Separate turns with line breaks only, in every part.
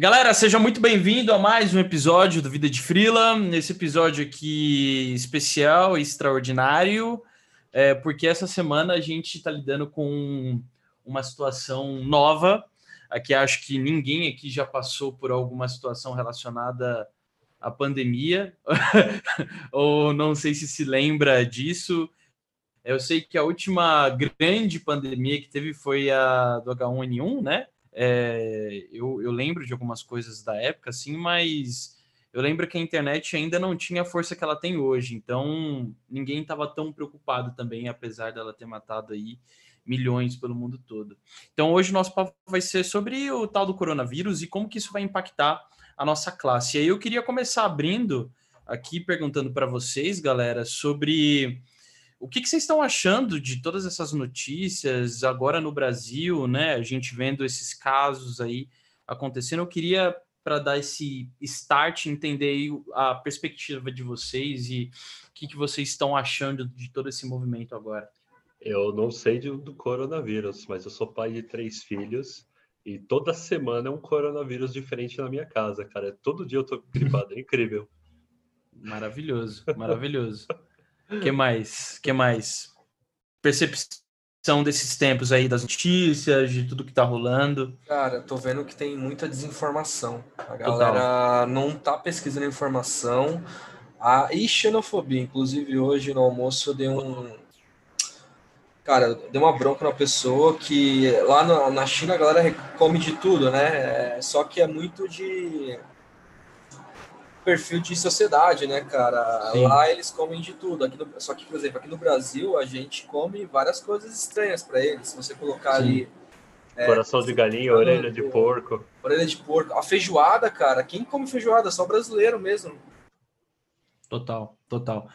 Galera, seja muito bem-vindo a mais um episódio do Vida de Frila. Nesse episódio aqui especial e extraordinário, é, porque essa semana a gente está lidando com uma situação nova. Aqui acho que ninguém aqui já passou por alguma situação relacionada à pandemia, ou não sei se se lembra disso. Eu sei que a última grande pandemia que teve foi a do H1N1, né? É, eu, eu lembro de algumas coisas da época, assim, mas eu lembro que a internet ainda não tinha a força que ela tem hoje, então ninguém estava tão preocupado também, apesar dela ter matado aí milhões pelo mundo todo. Então hoje o nosso papo vai ser sobre o tal do coronavírus e como que isso vai impactar a nossa classe. E aí eu queria começar abrindo aqui perguntando para vocês, galera, sobre o que, que, vocês estão achando de todas essas notícias agora no Brasil, né? A gente vendo esses casos aí acontecendo. Eu queria, para dar esse start, entender a perspectiva de vocês e o que, que vocês estão achando de todo esse movimento agora.
Eu não sei de, do coronavírus, mas eu sou pai de três filhos e toda semana é um coronavírus diferente na minha casa, cara. Todo dia eu tô gripado, é incrível.
Maravilhoso, maravilhoso que mais? que mais? Percepção desses tempos aí, das notícias, de tudo que tá rolando.
Cara, tô vendo que tem muita desinformação. A galera Total. não tá pesquisando informação. A, e xenofobia. Inclusive, hoje no almoço eu dei um. Cara, deu uma bronca na pessoa que lá na, na China a galera come de tudo, né? É, só que é muito de perfil de sociedade, né, cara? Sim. Lá eles comem de tudo. Aqui no, só que, por exemplo, aqui no Brasil a gente come várias coisas estranhas para eles. Se você colocar Sim. ali.
É, Coração de galinha, orelha de porco.
Orelha de porco. A feijoada, cara. Quem come feijoada? Só brasileiro mesmo.
Total, total.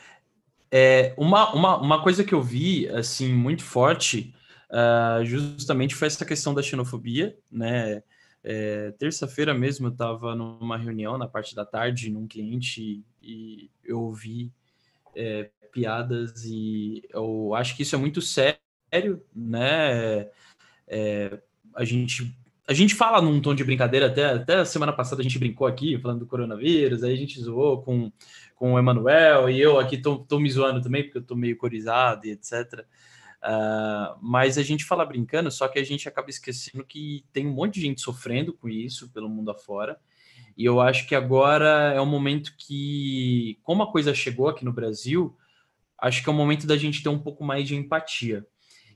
É, uma, uma, uma coisa que eu vi, assim, muito forte, uh, justamente foi essa questão da xenofobia, né? É, Terça-feira mesmo eu estava numa reunião na parte da tarde num cliente e eu ouvi é, piadas e eu acho que isso é muito sério, né? É, a gente a gente fala num tom de brincadeira, até, até semana passada a gente brincou aqui falando do coronavírus, aí a gente zoou com, com o Emanuel e eu aqui tô, tô me zoando também, porque eu tô meio corizado e etc. Uh, mas a gente fala brincando, só que a gente acaba esquecendo que tem um monte de gente sofrendo com isso pelo mundo afora. E eu acho que agora é um momento que, como a coisa chegou aqui no Brasil, acho que é o momento da gente ter um pouco mais de empatia.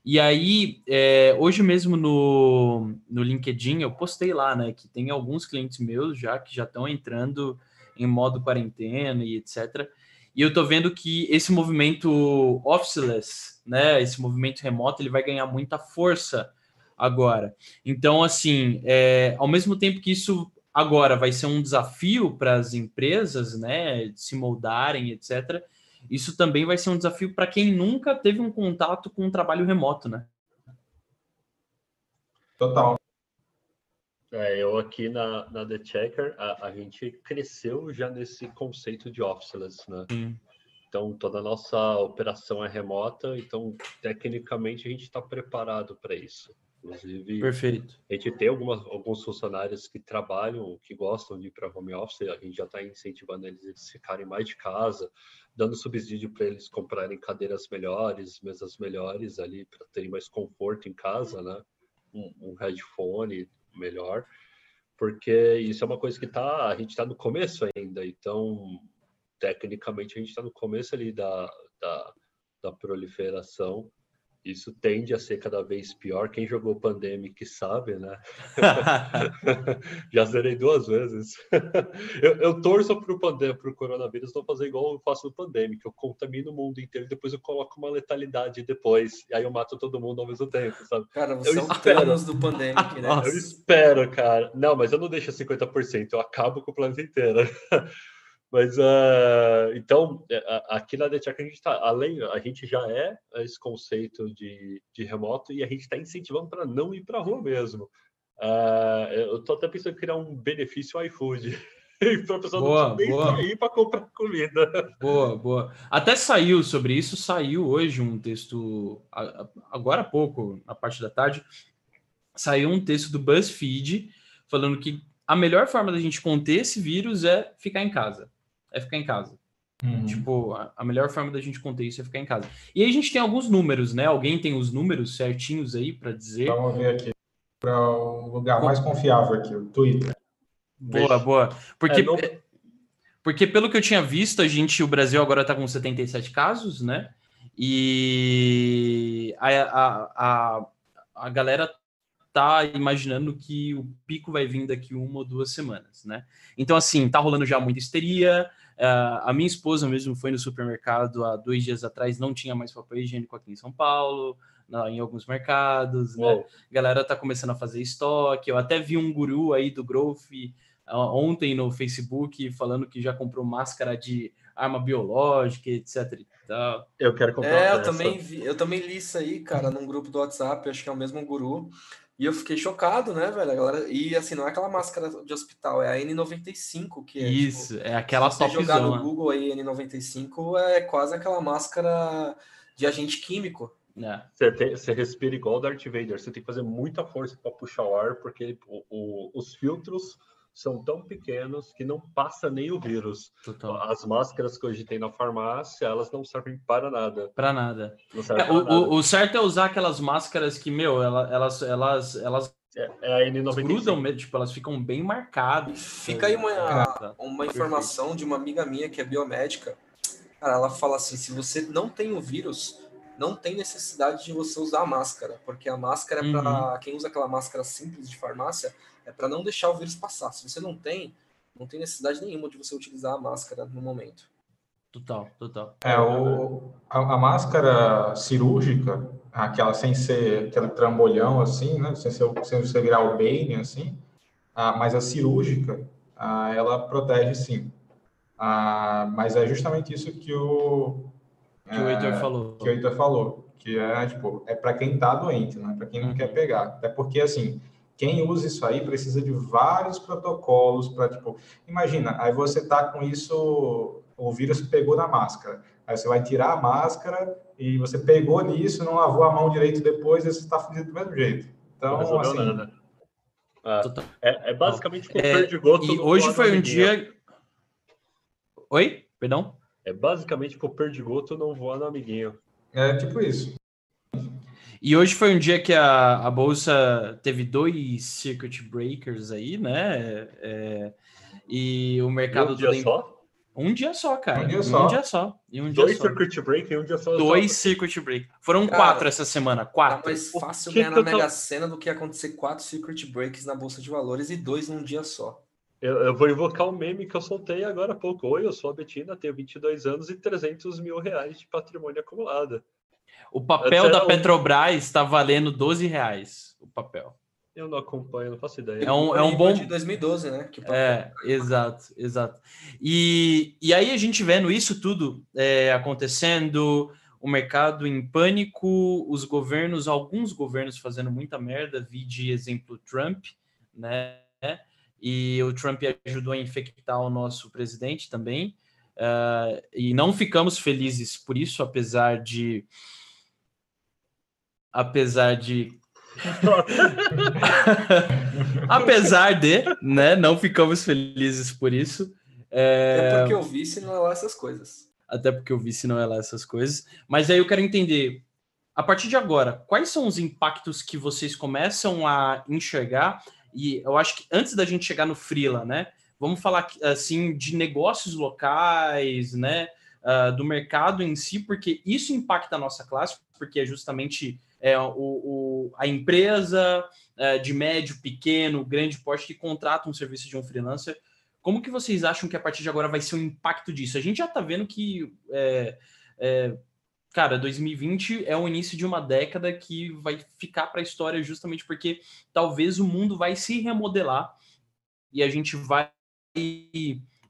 E aí, é, hoje mesmo no, no LinkedIn, eu postei lá, né, que tem alguns clientes meus já que já estão entrando em modo quarentena e etc. E eu tô vendo que esse movimento officeless, né, esse movimento remoto, ele vai ganhar muita força agora. Então, assim, é, ao mesmo tempo que isso agora vai ser um desafio para as empresas, né, se moldarem, etc. Isso também vai ser um desafio para quem nunca teve um contato com um trabalho remoto, né?
Total. É, eu aqui na, na The Checker, a, a, gente cresceu já nesse conceito de officeless, né? Hum. Então, toda a nossa operação é remota, então, tecnicamente, a gente está preparado para isso. Inclusive,
Perfeito.
a gente tem algumas, alguns funcionários que trabalham, que gostam de ir para home office, a gente já está incentivando eles a ficarem mais de casa, dando subsídio para eles comprarem cadeiras melhores, mesas melhores ali, para terem mais conforto em casa, né? Um, um headphone, melhor, porque isso é uma coisa que tá, a gente está no começo ainda, então tecnicamente a gente está no começo ali da, da, da proliferação isso tende a ser cada vez pior. Quem jogou Pandemic sabe, né? Já zerei duas vezes. eu, eu torço para o coronavírus não fazer igual eu faço no Pandemic. Eu contamino o mundo inteiro e depois eu coloco uma letalidade depois. E aí eu mato todo mundo ao mesmo tempo, sabe?
Cara, você eu é espero... do Pandemic, né?
Eu espero, cara. Não, mas eu não deixo 50%. Eu acabo com o planeta inteiro. Mas uh, então aqui na DTech a gente está além, a gente já é esse conceito de, de remoto e a gente está incentivando para não ir para a rua mesmo. Uh, eu estou até pensando em criar um benefício iFood. para a pessoa boa, não boa. ir para comprar comida.
Boa, boa. Até saiu sobre isso, saiu hoje um texto, agora há pouco, na parte da tarde, saiu um texto do BuzzFeed falando que a melhor forma da gente conter esse vírus é ficar em casa. É ficar em casa. Uhum. Tipo, a, melhor forma da gente conter isso é ficar em casa. E aí a gente tem alguns números, né? Alguém tem os números certinhos aí para dizer?
Vamos ver aqui. Para o lugar mais confiável aqui, o Twitter.
Boa, boa. Porque, é, não... porque pelo que eu tinha visto, a gente, o Brasil agora está com 77 casos, né? E a, a, a, a galera tá imaginando que o pico vai vir daqui uma ou duas semanas, né? Então, assim, tá rolando já muita histeria. Uh, a minha esposa mesmo foi no supermercado há dois dias atrás, não tinha mais papel higiênico aqui em São Paulo, na, em alguns mercados, né? A galera tá começando a fazer estoque. Eu até vi um guru aí do Growth uh, ontem no Facebook falando que já comprou máscara de arma biológica, etc.
Eu quero comprar. É, eu também, vi, eu também li isso aí, cara, num grupo do WhatsApp, acho que é o mesmo guru. E eu fiquei chocado, né, velho? galera... E assim, não é aquela máscara de hospital, é a N95 que é.
Isso, tipo, é aquela
se você jogar no Google aí N95, é quase aquela máscara de agente químico.
É. Você, tem, você respira igual o Darth Vader, você tem que fazer muita força para puxar o ar, porque o, o, os filtros são tão pequenos que não passa nem o vírus. Total. As máscaras que hoje tem na farmácia, elas não servem para nada.
Para nada. É, o, nada. O, o, certo é usar aquelas máscaras que, meu, elas elas elas
é, é a N95.
grudam, tipo, elas ficam bem marcadas.
Fica aí uma, uma informação de uma amiga minha que é biomédica. Cara, ela fala assim: se você não tem o vírus, não tem necessidade de você usar a máscara, porque a máscara é uhum. para quem usa aquela máscara simples de farmácia, é para não deixar o vírus passar. Se você não tem, não tem necessidade nenhuma de você utilizar a máscara no momento.
Total, total.
É, o, a, a máscara cirúrgica, aquela sem ser aquele trambolhão assim, né? Sem, ser, sem você virar o Bane, assim, ah, mas a cirúrgica, ah, ela protege sim. Ah, mas é justamente isso que o.
Que é, o Heitor falou.
Que o Heitor falou. Que é, tipo, é para quem tá doente, né? Para quem não uhum. quer pegar. Até porque, assim, quem usa isso aí precisa de vários protocolos para, tipo, imagina, aí você tá com isso, o vírus pegou na máscara. Aí você vai tirar a máscara e você pegou nisso, não lavou a mão direito depois, e você está fudido do mesmo jeito. Então, não assim, nada.
Ah, é, é, basicamente o é, perdigoto.
E hoje foi um dia. Oi? Perdão?
É basicamente o perdigoto não voar no amiguinho.
É tipo isso.
E hoje foi um dia que a, a bolsa teve dois circuit breakers aí, né? É, e o mercado.
Um dia em... só?
Um dia só, cara. Um dia só. Um dia só.
E um dois dia circuit break e um dia só.
Dois só. circuit break. Foram cara, quatro essa semana. Quatro.
Tá mais fácil ganhar na Mega Sena do que acontecer quatro circuit breaks na bolsa de valores e dois num dia só.
Eu, eu, vou invocar o um meme que eu soltei agora há pouco. Oi, eu sou a Betina, tenho 22 anos e 300 mil reais de patrimônio acumulado.
O papel da Petrobras está valendo 12 reais. O papel.
Eu não acompanho, não faço ideia.
É um, é um bom.
de 2012, né?
é, exato, exato. E, e aí a gente vendo isso tudo é, acontecendo, o mercado em pânico, os governos, alguns governos fazendo muita merda, vi de exemplo Trump, né? E o Trump ajudou a infectar o nosso presidente também. Uh, e não ficamos felizes por isso, apesar de apesar de apesar de, né, não ficamos felizes por isso.
É... Até porque o vice não é lá essas coisas.
Até porque o vice não é lá essas coisas. Mas aí eu quero entender, a partir de agora, quais são os impactos que vocês começam a enxergar? E eu acho que antes da gente chegar no Freela, né? Vamos falar assim de negócios locais, né? Uh, do mercado em si, porque isso impacta a nossa classe, porque é justamente é, o, o, a empresa é, de médio, pequeno, grande porte que contrata um serviço de um freelancer. Como que vocês acham que a partir de agora vai ser o impacto disso? A gente já está vendo que, é, é, cara, 2020 é o início de uma década que vai ficar para a história justamente porque talvez o mundo vai se remodelar e a gente vai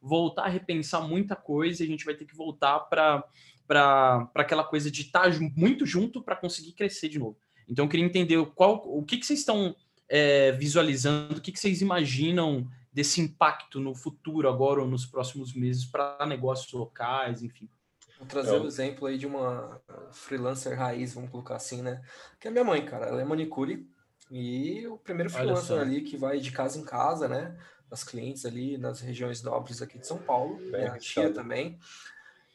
voltar a repensar muita coisa e a gente vai ter que voltar para para aquela coisa de estar tá muito junto para conseguir crescer de novo. Então, eu queria entender qual, o que, que vocês estão é, visualizando, o que, que vocês imaginam desse impacto no futuro, agora ou nos próximos meses, para negócios locais, enfim.
Vou trazer o um exemplo aí de uma freelancer raiz, vamos colocar assim, né? Que é minha mãe, cara. Ela é manicure e o primeiro freelancer ali que vai de casa em casa, né? das clientes ali nas regiões nobres aqui de São Paulo, minha tia também.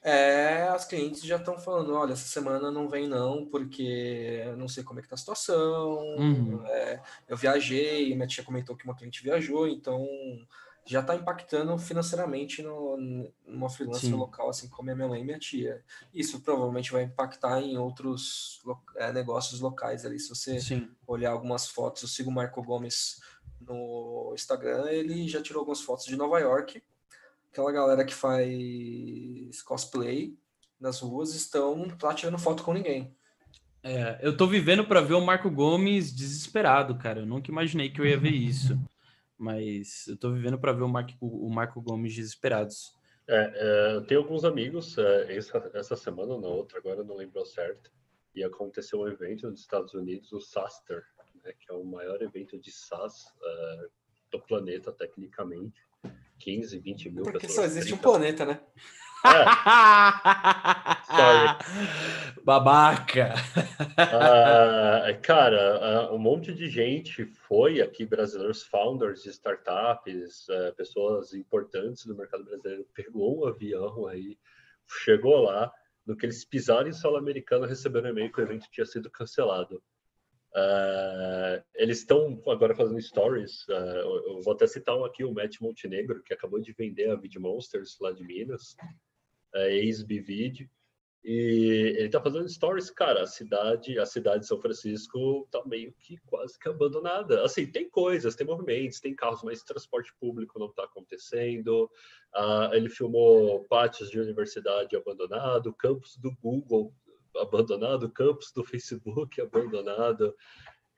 É, as clientes já estão falando, olha, essa semana não vem não, porque não sei como é que tá a situação, uhum. é, eu viajei, minha tia comentou que uma cliente viajou, então já está impactando financeiramente no, numa freelancer Sim. local, assim como a minha mãe e minha tia. Isso provavelmente vai impactar em outros é, negócios locais ali. Se você Sim. olhar algumas fotos, eu sigo o Marco Gomes no Instagram, ele já tirou algumas fotos de Nova York. Aquela galera que faz cosplay nas ruas estão lá tirando foto com ninguém.
É, eu tô vivendo para ver o Marco Gomes desesperado, cara. Eu nunca imaginei que eu ia ver isso. Mas eu tô vivendo para ver o Marco, o Marco Gomes desesperados.
É, é, eu tenho alguns amigos, é, essa, essa semana ou na outra, agora não lembro certo, e aconteceu um evento nos Estados Unidos, o SASTER, né, que é o maior evento de SaaS uh, do planeta, tecnicamente. 15, 20 mil
Porque pessoas. Porque só existe 30... um planeta, né? É.
Babaca!
Uh, cara, uh, um monte de gente foi aqui, brasileiros, founders de startups, uh, pessoas importantes do mercado brasileiro, pegou um avião aí, chegou lá, no que eles pisaram em solo americano, receberam um e-mail que o evento tinha sido cancelado. Uh, eles estão agora fazendo stories. Uh, eu vou até citar um aqui, o Matt Montenegro, que acabou de vender a Vid Monsters lá de Minas, uh, ex-Bivid. E ele tá fazendo stories, cara. A cidade, a cidade de São Francisco tá meio que quase que abandonada. Assim, tem coisas, tem movimentos, tem carros, mas transporte público não tá acontecendo. Uh, ele filmou pátios de universidade abandonado, campus do Google abandonado, campus do Facebook abandonado.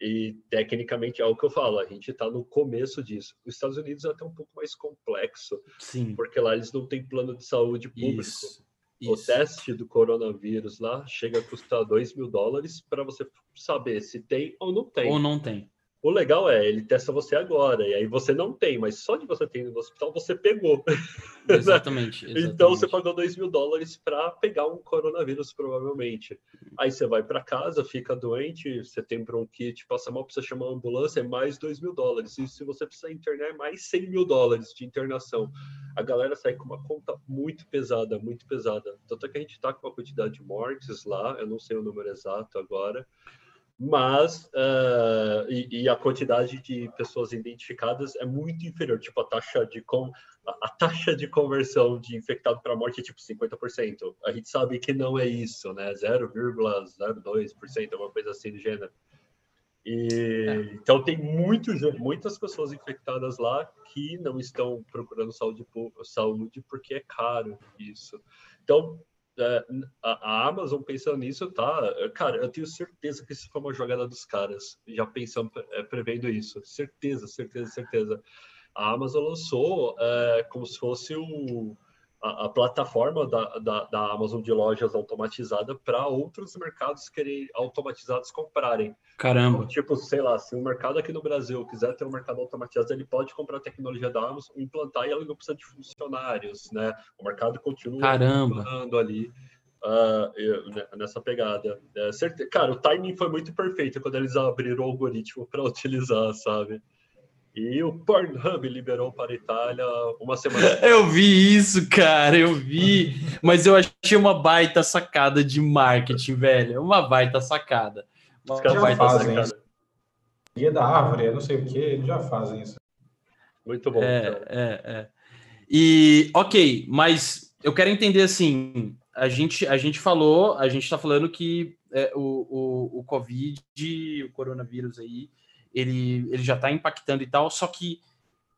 E tecnicamente é o que eu falo, a gente está no começo disso. Os Estados Unidos é até um pouco mais complexo,
Sim.
porque lá eles não têm plano de saúde público. Isso, isso. O teste do coronavírus lá chega a custar 2 mil dólares para você saber se tem ou não tem.
Ou não tem.
O legal é, ele testa você agora, e aí você não tem, mas só de você ter ido no hospital, você pegou.
Exatamente. exatamente.
então você pagou 2 mil dólares para pegar um coronavírus, provavelmente. Aí você vai para casa, fica doente, você tem bronquite, passa mal, precisa chamar uma ambulância, é mais 2 mil dólares. E se você precisar internar, é mais 100 mil dólares de internação. A galera sai com uma conta muito pesada, muito pesada. Tanto é que a gente está com uma quantidade de mortes lá, eu não sei o número exato agora mas uh, e, e, a quantidade de pessoas identificadas é muito inferior, tipo a taxa de com, a, taxa de conversão de infectado para morte é tipo 50%. A gente sabe que não é isso, né? 0,02%, uma coisa assim do gênero. E, é. Então tem muito, muitas pessoas infectadas lá que não estão procurando saúde, saúde porque é caro isso. Então a, Amazon pensando nisso, tá? Cara, eu tenho certeza que isso foi uma jogada dos caras, já pensando, é, prevendo isso. Certeza, certeza, certeza. A Amazon lançou é, como se fosse o, a, a plataforma da, da, da, Amazon de lojas automatizada para outros mercados querem automatizados comprarem.
Caramba. Então,
tipo, sei lá, se o mercado aqui no Brasil quiser ter um mercado automatizado, ele pode comprar a tecnologia da Amazon, implantar e ela não precisa de funcionários, né? O mercado continua
Caramba.
ali. Uh, nessa pegada. É. Cara, o timing foi muito perfeito quando eles abriram o algoritmo para utilizar, sabe? E o Pornhub liberou para a Itália uma semana.
Eu vi isso, cara, eu vi. Mas eu achei uma baita sacada de marketing, velho. Uma baita sacada.
Uma já baita fazem sacada. Isso. Dia da árvore, não sei o que, eles já fazem isso.
Muito bom.
É, então. é, é. E, ok, mas eu quero entender assim: a gente, a gente falou, a gente está falando que é, o, o, o Covid, o coronavírus aí, ele, ele já está impactando e tal, só que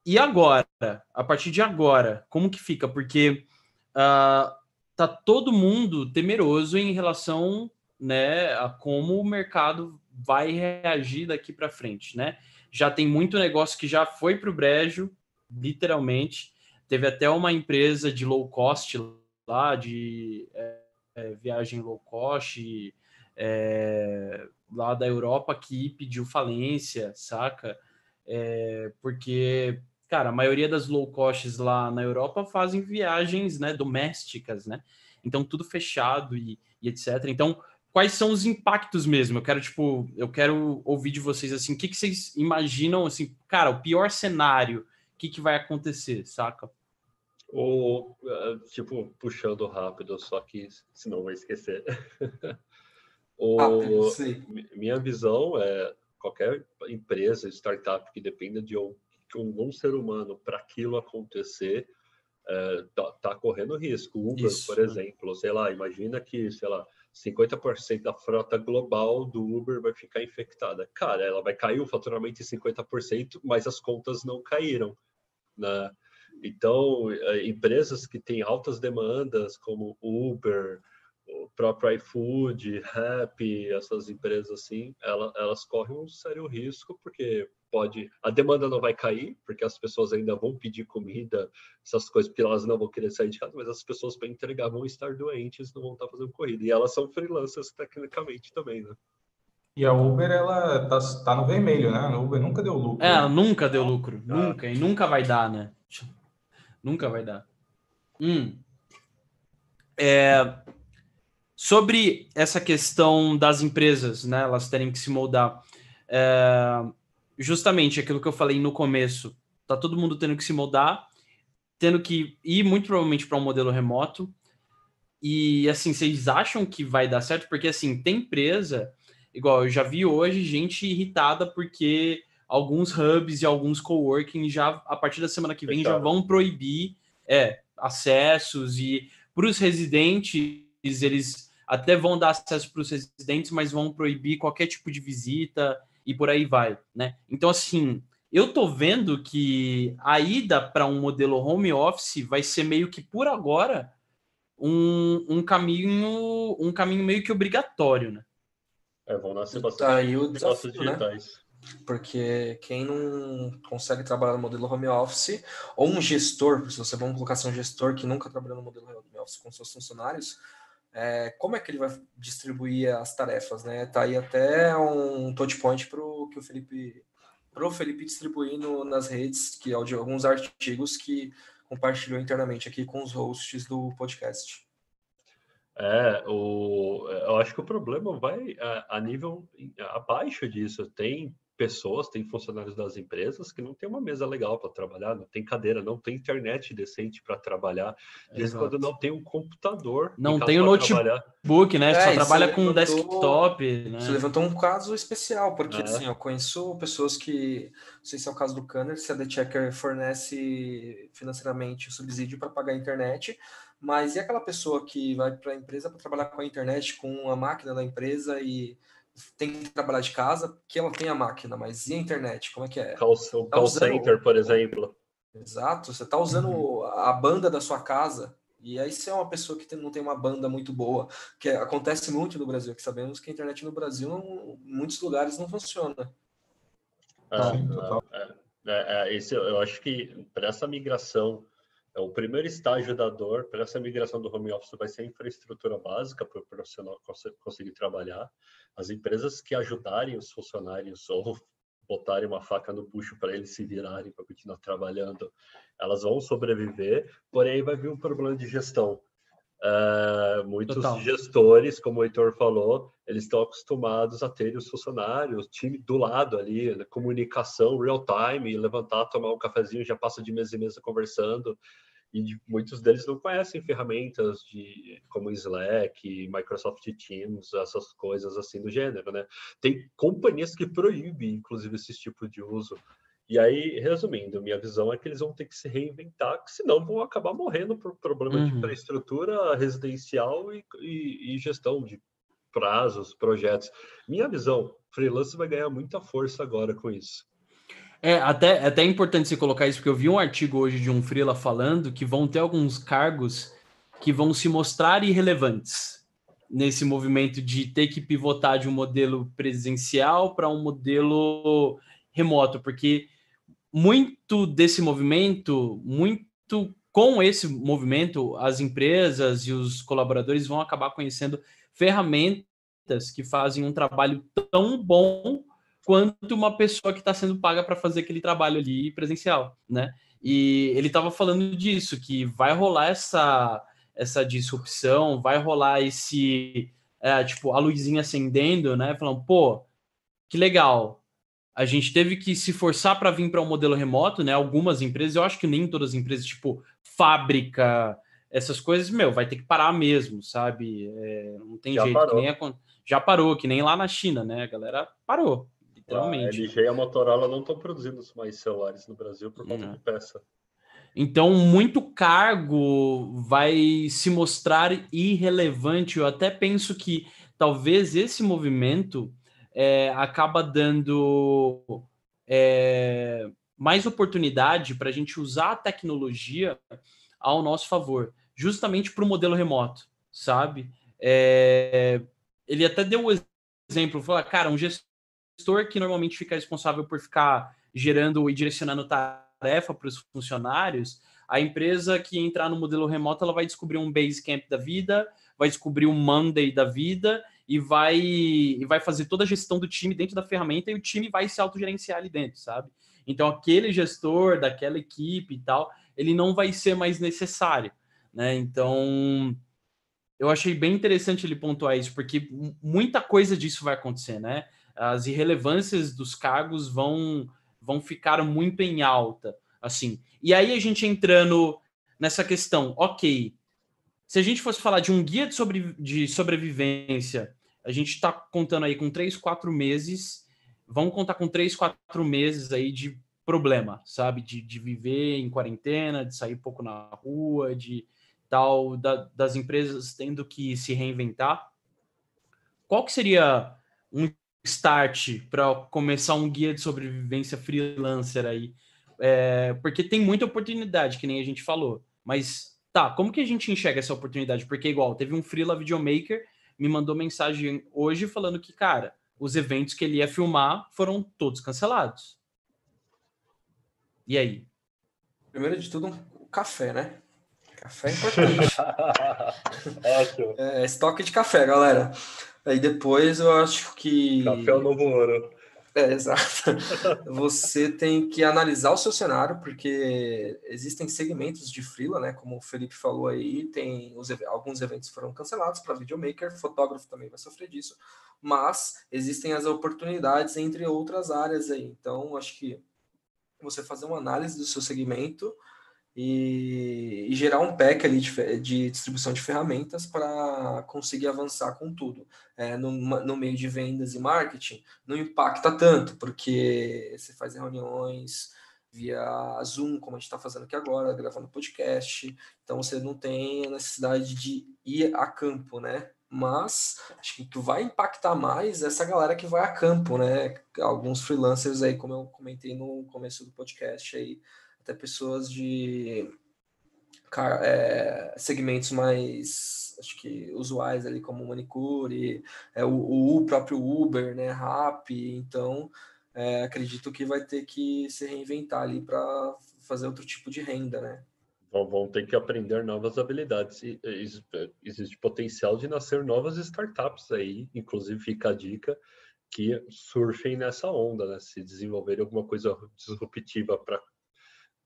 e agora? A partir de agora, como que fica? Porque uh, tá todo mundo temeroso em relação né, a como o mercado vai reagir daqui para frente, né? Já tem muito negócio que já foi para o brejo, literalmente. Teve até uma empresa de low cost lá, de é, é, viagem low cost, é, lá da Europa que pediu falência, saca? É, porque, cara, a maioria das low costs lá na Europa fazem viagens né, domésticas, né? Então, tudo fechado e, e etc. Então, quais são os impactos mesmo? Eu quero, tipo, eu quero ouvir de vocês assim, o que, que vocês imaginam, assim, cara, o pior cenário que, que vai acontecer, saca?
Ou, eh, tipo, puxando rápido, só que senão vai esquecer. o, minha visão é qualquer empresa, startup que dependa de um, de um ser humano para aquilo acontecer, é, tá, tá, correndo risco. Uber, Isso. por exemplo, sei lá, imagina que, sei lá, 50% da frota global do Uber vai ficar infectada. Cara, ela vai cair o faturamento em 50%, mas as contas não caíram. Né? Então, é, empresas que têm altas demandas, como Uber, o próprio iFood, Rappi, essas empresas assim, elas, elas correm um sério risco, porque pode a demanda não vai cair, porque as pessoas ainda vão pedir comida, essas coisas, porque elas não vão querer sair de casa, mas as pessoas para entregar vão estar doentes, não vão estar fazendo corrida. E elas são freelancers tecnicamente também, né?
E a Uber, ela tá, tá no vermelho, né? A Uber nunca deu lucro.
É, ela nunca deu lucro. Ah. Nunca. E nunca vai dar, né? Nunca vai dar. Hum. É, sobre essa questão das empresas, né? Elas terem que se moldar. É, justamente aquilo que eu falei no começo, tá todo mundo tendo que se moldar, tendo que ir muito provavelmente para um modelo remoto. E assim, vocês acham que vai dar certo? Porque assim, tem empresa, igual eu já vi hoje gente irritada porque alguns hubs e alguns coworking já a partir da semana que vem Fechado. já vão proibir é, acessos e para os residentes eles até vão dar acesso para os residentes, mas vão proibir qualquer tipo de visita e por aí vai, né? Então, assim, eu tô vendo que a ida para um modelo home office vai ser meio que por agora um, um caminho um caminho meio que obrigatório, né?
É, vão nascer bastante tá aí o desafio,
né? digitais. Né? Porque quem não consegue trabalhar no modelo home office, ou um gestor, se você for colocar assim, um gestor que nunca trabalhou no modelo home office com seus funcionários, é, como é que ele vai distribuir as tarefas, né? Tá aí até um touch point para que o Felipe pro Felipe distribuir no, nas redes, que é de alguns artigos que compartilhou internamente aqui com os hosts do podcast.
É, o, eu acho que o problema vai a, a nível abaixo disso. Tem pessoas, tem funcionários das empresas que não tem uma mesa legal para trabalhar, não tem cadeira, não tem internet decente para trabalhar, desde quando não tem um computador.
Não tem o um notebook, né? É, Só trabalha levantou, com desktop. Né?
Você levantou um caso especial, porque é. assim, eu conheço pessoas que, não sei se é o caso do Canner, se a The Checker fornece financeiramente o subsídio para pagar a internet, mas e aquela pessoa que vai para a empresa para trabalhar com a internet, com a máquina da empresa e tem que trabalhar de casa, que ela tem a máquina, mas e a internet? Como é que é?
Call, o tá call usando... center, por exemplo.
Exato, você está usando uhum. a banda da sua casa, e aí se é uma pessoa que tem, não tem uma banda muito boa, que acontece muito no Brasil, que sabemos que a internet no Brasil, não, em muitos lugares, não funciona.
É, é, é, é, esse, eu acho que para essa migração o primeiro estágio da dor para essa migração do home office vai ser a infraestrutura básica para o profissional conseguir trabalhar. As empresas que ajudarem os funcionários ou botarem uma faca no bucho para eles se virarem para continuar trabalhando, elas vão sobreviver, porém vai vir um problema de gestão. Uh, muitos Total. gestores, como o Heitor falou, eles estão acostumados a ter os funcionários, o time do lado ali, né, comunicação real time, levantar, tomar um cafezinho, já passa de mesa em mesa conversando e muitos deles não conhecem ferramentas de como Slack, Microsoft Teams, essas coisas assim do gênero, né? Tem companhias que proíbem, inclusive, esse tipo de uso. E aí, resumindo, minha visão é que eles vão ter que se reinventar, senão vão acabar morrendo por problema uhum. de infraestrutura residencial e, e, e gestão de prazos, projetos. Minha visão, freelance vai ganhar muita força agora com isso.
É até, é até importante você colocar isso, porque eu vi um artigo hoje de um freela falando que vão ter alguns cargos que vão se mostrar irrelevantes nesse movimento de ter que pivotar de um modelo presencial para um modelo remoto, porque muito desse movimento, muito com esse movimento, as empresas e os colaboradores vão acabar conhecendo ferramentas que fazem um trabalho tão bom quanto uma pessoa que está sendo paga para fazer aquele trabalho ali presencial, né? E ele estava falando disso, que vai rolar essa, essa disrupção, vai rolar esse, é, tipo, a luzinha acendendo, né? Falando, pô, que legal, a gente teve que se forçar para vir para um modelo remoto, né? Algumas empresas, eu acho que nem todas as empresas, tipo fábrica, essas coisas, meu, vai ter que parar mesmo, sabe? É, não tem já jeito. Parou. Nem a, já parou, que nem lá na China, né? A galera parou, literalmente.
A LG e a Motorola não estão produzindo mais celulares no Brasil por conta de peça.
Então, muito cargo vai se mostrar irrelevante. Eu até penso que talvez esse movimento é, acaba dando é, mais oportunidade para a gente usar a tecnologia ao nosso favor, justamente para o modelo remoto, sabe? É, ele até deu o um exemplo, falou, cara, um gestor que normalmente fica responsável por ficar gerando e direcionando tarefa para os funcionários, a empresa que entrar no modelo remoto, ela vai descobrir um Basecamp da vida, vai descobrir um Monday da vida e vai e vai fazer toda a gestão do time dentro da ferramenta e o time vai se autogerenciar ali dentro, sabe? Então aquele gestor daquela equipe e tal, ele não vai ser mais necessário, né? Então, eu achei bem interessante ele pontuar isso, porque muita coisa disso vai acontecer, né? As irrelevâncias dos cargos vão vão ficar muito em alta, assim. E aí a gente entrando nessa questão, ok, se a gente fosse falar de um guia de, sobre, de sobrevivência, a gente está contando aí com três, quatro meses, vamos contar com três, quatro meses aí de problema, sabe? De, de viver em quarentena, de sair pouco na rua, de tal, da, das empresas tendo que se reinventar. Qual que seria um start para começar um guia de sobrevivência freelancer aí? É, porque tem muita oportunidade, que nem a gente falou. Mas tá, como que a gente enxerga essa oportunidade? Porque igual, teve um freela videomaker me mandou mensagem hoje falando que, cara, os eventos que ele ia filmar foram todos cancelados. E aí?
Primeiro de tudo, um café, né? Café é importante. é, estoque de café, galera. Aí depois eu acho que.
Café é o novo ouro.
É, exato. Você tem que analisar o seu cenário, porque existem segmentos de freela, né? Como o Felipe falou aí, tem os, alguns eventos foram cancelados para videomaker, fotógrafo também vai sofrer disso, mas existem as oportunidades entre outras áreas aí. Então, acho que você fazer uma análise do seu segmento e, e gerar um pack ali de, de distribuição de ferramentas para conseguir avançar com tudo. É, no, no meio de vendas e marketing, não impacta tanto, porque você faz reuniões via Zoom, como a gente está fazendo aqui agora, gravando podcast, então você não tem a necessidade de ir a campo, né? mas acho que o que vai impactar mais é essa galera que vai a campo, né? Alguns freelancers aí, como eu comentei no começo do podcast aí, até pessoas de é, segmentos mais acho que usuais ali como manicure, é, o, o próprio Uber, né, Rap, então é, acredito que vai ter que se reinventar ali para fazer outro tipo de renda, né?
vão, vão ter que aprender novas habilidades. E, existe potencial de nascer novas startups aí, inclusive fica a dica que surfem nessa onda, né? Se desenvolverem alguma coisa disruptiva para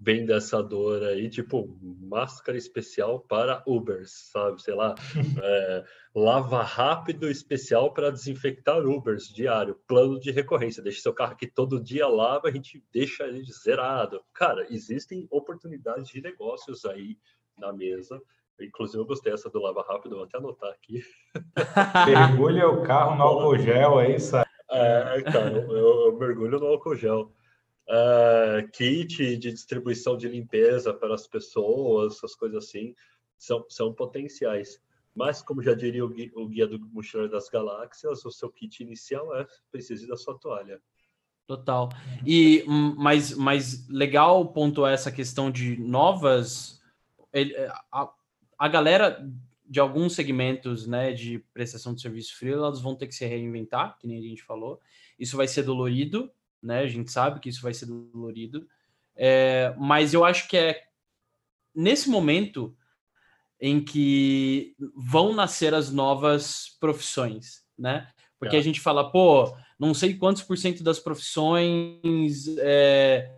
vem dessa dor aí, tipo, máscara especial para Uber, sabe? Sei lá, é, lava rápido especial para desinfectar Ubers diário, plano de recorrência. Deixa seu carro aqui todo dia lava, a gente deixa ele zerado. Cara, existem oportunidades de negócios aí na mesa. Inclusive, eu gostei dessa do lava rápido, vou até anotar aqui.
Mergulha o carro no álcool gel, é isso aí.
É, cara, eu, eu mergulho no álcool gel uh, kit de distribuição de limpeza para as pessoas, essas coisas assim, são, são potenciais. Mas, como já diria o guia, o guia do Mochileiro das Galáxias, o seu kit inicial é precise da sua toalha.
Total. E mas, mas legal pontuar essa questão de novas. A, a galera de alguns segmentos né, de prestação de serviço frio, elas vão ter que se reinventar, que nem a gente falou. Isso vai ser dolorido, né? A gente sabe que isso vai ser dolorido, é, mas eu acho que é nesse momento em que vão nascer as novas profissões, né? Porque é. a gente fala, pô, não sei quantos por cento das profissões é,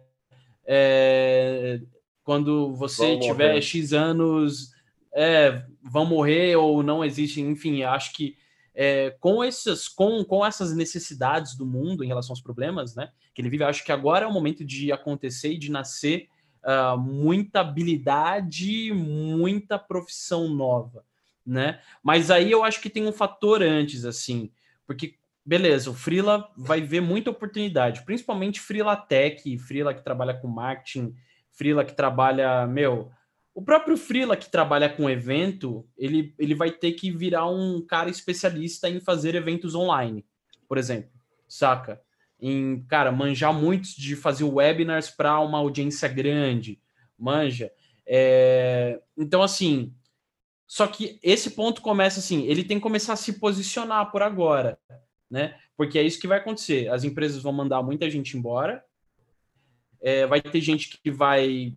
é, quando você tiver morrer. X anos é, vão morrer ou não existem, enfim, acho que é, com, esses, com, com essas necessidades do mundo em relação aos problemas, né? Que ele vive, acho que agora é o momento de acontecer e de nascer uh, muita habilidade, muita profissão nova, né? Mas aí eu acho que tem um fator antes, assim, porque beleza, o Freela vai ver muita oportunidade, principalmente Freela Tech, Freela que trabalha com marketing, Freela que trabalha, meu, o próprio Freela que trabalha com evento, ele, ele vai ter que virar um cara especialista em fazer eventos online, por exemplo, saca? Em, cara, manjar muito de fazer webinars para uma audiência grande, manja. É... Então, assim, só que esse ponto começa assim, ele tem que começar a se posicionar por agora, né? Porque é isso que vai acontecer. As empresas vão mandar muita gente embora, é, vai ter gente que vai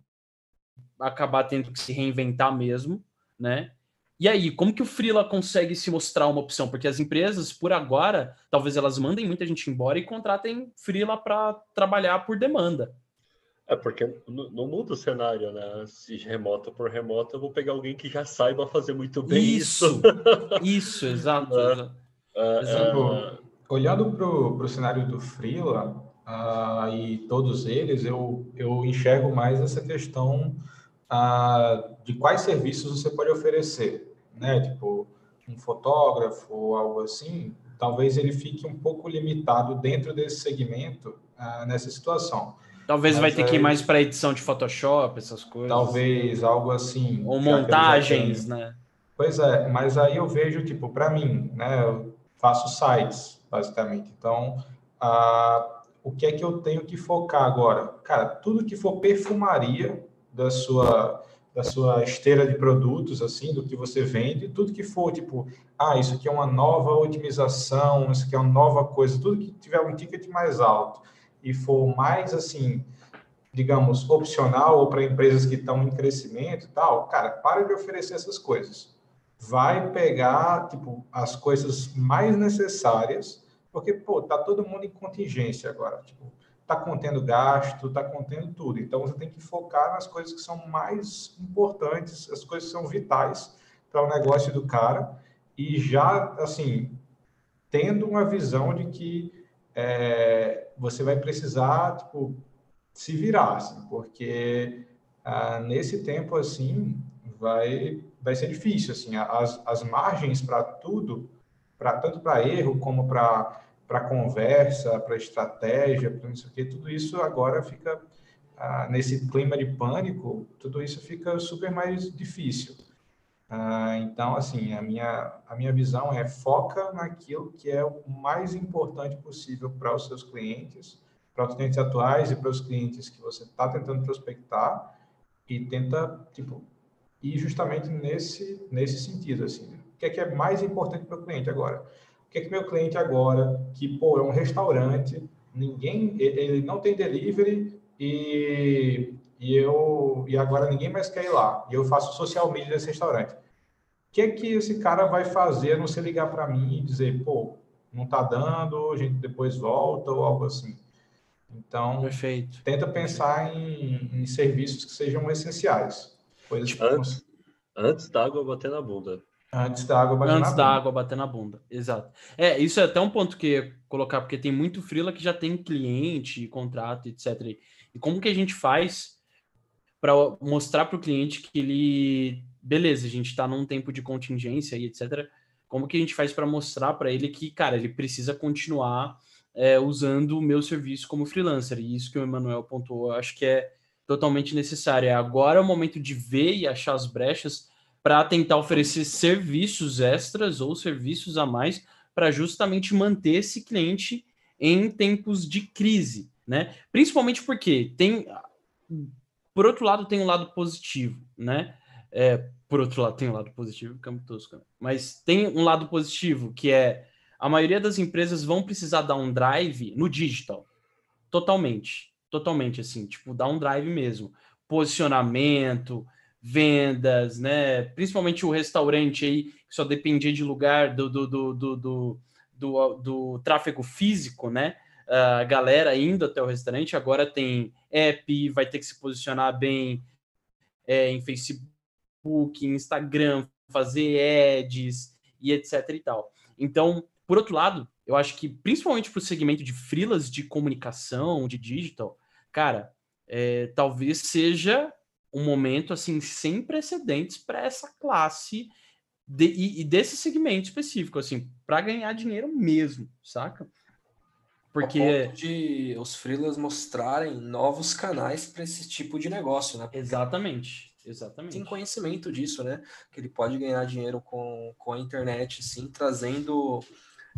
acabar tendo que se reinventar mesmo, né? E aí, como que o Freela consegue se mostrar uma opção? Porque as empresas, por agora, talvez elas mandem muita gente embora e contratem Freela para trabalhar por demanda.
É, porque não muda o cenário, né? Se remoto por remoto, eu vou pegar alguém que já saiba fazer muito bem isso.
Isso, isso exato. É,
é, exato. É, olhando para o cenário do Freela uh, e todos eles, eu, eu enxergo mais essa questão ah, de quais serviços você pode oferecer, né? Tipo, um fotógrafo ou algo assim, talvez ele fique um pouco limitado dentro desse segmento ah, nessa situação.
Talvez Mas vai ter que ir mais para edição de Photoshop, essas coisas.
Talvez algo assim.
Ou montagens, né?
Pois é, mas aí eu vejo, tipo, para mim, né? Eu faço sites, basicamente. Então, ah, o que é que eu tenho que focar agora? Cara, tudo que for perfumaria, da sua da sua esteira de produtos, assim, do que você vende, tudo que for, tipo, ah, isso aqui é uma nova otimização, isso aqui é uma nova coisa, tudo que tiver um ticket mais alto e for mais, assim, digamos, opcional ou para empresas que estão em crescimento e tal, cara, para de oferecer essas coisas. Vai pegar, tipo, as coisas mais necessárias, porque, pô, tá todo mundo em contingência agora, tipo, está contendo gasto, está contendo tudo. Então, você tem que focar nas coisas que são mais importantes, as coisas que são vitais para o negócio do cara. E já, assim, tendo uma visão de que é, você vai precisar, tipo, se virar, assim, porque ah, nesse tempo, assim, vai, vai ser difícil, assim, as, as margens para tudo, pra, tanto para erro como para para conversa, para estratégia, para não sei o quê, tudo isso agora fica ah, nesse clima de pânico, tudo isso fica super mais difícil. Ah, então, assim, a minha, a minha visão é foca naquilo que é o mais importante possível para os seus clientes, para os clientes atuais e para os clientes que você está tentando prospectar e tenta, tipo, ir justamente nesse, nesse sentido, assim. O que é que é mais importante para o cliente agora? O que é que meu cliente agora, que pô, é um restaurante, ninguém, ele não tem delivery e, e eu e agora ninguém mais quer ir lá. E eu faço social media desse restaurante. O que é que esse cara vai fazer não se ligar para mim e dizer, pô, não tá dando, a gente depois volta ou algo assim. Então,
Perfeito.
tenta pensar em, em serviços que sejam essenciais.
Coisas antes, antes da água bater na bunda.
Antes da água
bater Antes na da bunda. água bater na bunda, exato. É, isso é até um ponto que eu colocar, porque tem muito freela que já tem cliente, contrato, etc. E como que a gente faz para mostrar para o cliente que ele, beleza, a gente está num tempo de contingência e etc. Como que a gente faz para mostrar para ele que, cara, ele precisa continuar é, usando o meu serviço como freelancer? E isso que o Emanuel pontuou, eu acho que é totalmente necessário. É agora o momento de ver e achar as brechas para tentar oferecer serviços extras ou serviços a mais para justamente manter esse cliente em tempos de crise, né? Principalmente porque tem, por outro lado, tem um lado positivo, né? É, por outro lado, tem um lado positivo, ficamos tosco, né? mas tem um lado positivo que é a maioria das empresas vão precisar dar um drive no digital, totalmente, totalmente assim, tipo dar um drive mesmo, posicionamento, vendas, né? Principalmente o restaurante aí, que só dependia de lugar do, do, do, do, do, do, do tráfego físico, né? A galera indo até o restaurante, agora tem app, vai ter que se posicionar bem é, em Facebook, Instagram, fazer ads e etc e tal. Então, por outro lado, eu acho que principalmente para o segmento de frilas de comunicação, de digital, cara, é, talvez seja um momento assim sem precedentes para essa classe de, e, e, desse segmento específico, assim, para ganhar dinheiro mesmo, saca?
Porque de os freelas mostrarem novos canais para esse tipo de negócio, né?
Exatamente. Exatamente.
Tem conhecimento disso, né? Que ele pode ganhar dinheiro com, com a internet, sim, trazendo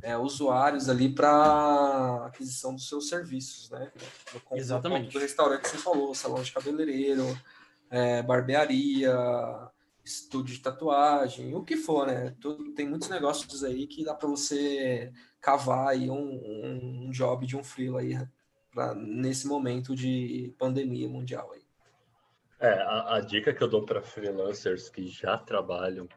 é, usuários ali para aquisição dos seus serviços, né?
No, Exatamente.
Do restaurante que você falou, salão de cabeleireiro, é, barbearia, estúdio de tatuagem, o que for, né? Tudo, tem muitos negócios aí que dá para você cavar aí um, um, um, job de um freela aí pra, nesse momento de pandemia mundial aí.
É, a, a dica que eu dou para freelancers que já trabalham,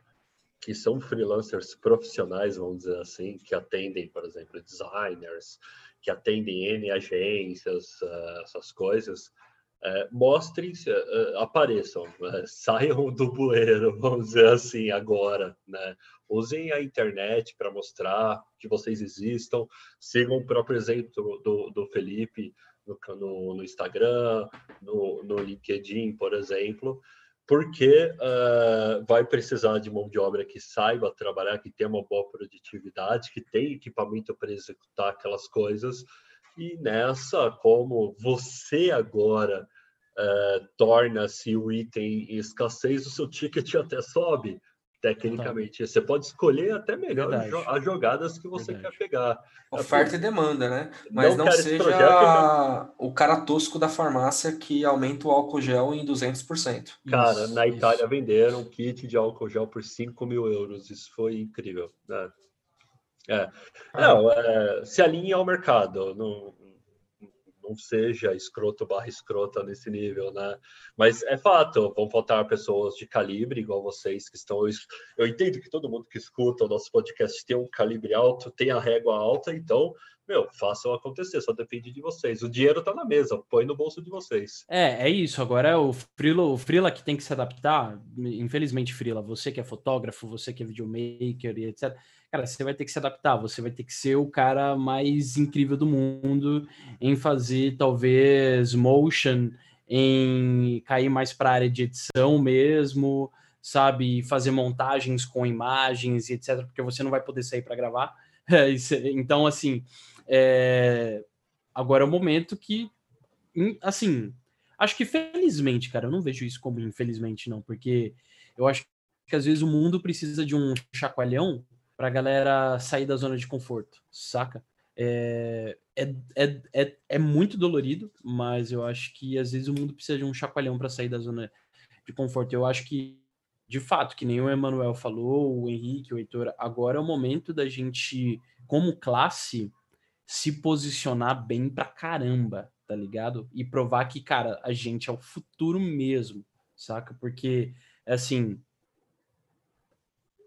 que são freelancers profissionais, vamos dizer assim, que atendem, por exemplo, designers, que atendem N agências, uh, essas coisas, uh, mostrem-se, uh, apareçam, né? saiam do bueiro, vamos dizer assim, agora, né? Usem a internet para mostrar que vocês existam, sigam o próprio exemplo do, do Felipe, no, no, no Instagram, no, no, LinkedIn, por exemplo, porque uh, vai precisar de mão de obra que saiba trabalhar, que tenha uma boa produtividade, que tenha equipamento para executar aquelas coisas. E nessa, como você agora uh, torna-se o item em escassez, o seu ticket até sobe tecnicamente. Você pode escolher até melhor Verdade. as jogadas que você Verdade. quer pegar.
Oferta e demanda, né? Mas não, não seja projeto, o cara tosco da farmácia que aumenta o álcool gel em 200%.
Cara, isso, na Itália isso. venderam um kit de álcool gel por 5 mil euros. Isso foi incrível. Né? É. Não, é, se alinhe ao mercado. Não, não seja escroto barra escrota nesse nível, né? Mas é fato, vão faltar pessoas de calibre igual vocês que estão. Eu entendo que todo mundo que escuta o nosso podcast tem um calibre alto, tem a régua alta, então, meu, façam acontecer, só depende de vocês. O dinheiro está na mesa, põe no bolso de vocês.
É, é isso. Agora o Frila, o Frila que tem que se adaptar, infelizmente, Frila, você que é fotógrafo, você que é videomaker e etc cara, você vai ter que se adaptar, você vai ter que ser o cara mais incrível do mundo em fazer talvez motion, em cair mais para a área de edição mesmo, sabe, fazer montagens com imagens e etc, porque você não vai poder sair para gravar. então, assim, é... agora é o momento que, assim, acho que felizmente, cara, eu não vejo isso como infelizmente não, porque eu acho que às vezes o mundo precisa de um chacoalhão pra galera sair da zona de conforto, saca? É, é, é, é, é muito dolorido, mas eu acho que às vezes o mundo precisa de um chacoalhão para sair da zona de conforto. Eu acho que, de fato, que nem o Emanuel falou, o Henrique, o Heitor, agora é o momento da gente, como classe, se posicionar bem pra caramba, tá ligado? E provar que, cara, a gente é o futuro mesmo, saca? Porque, assim,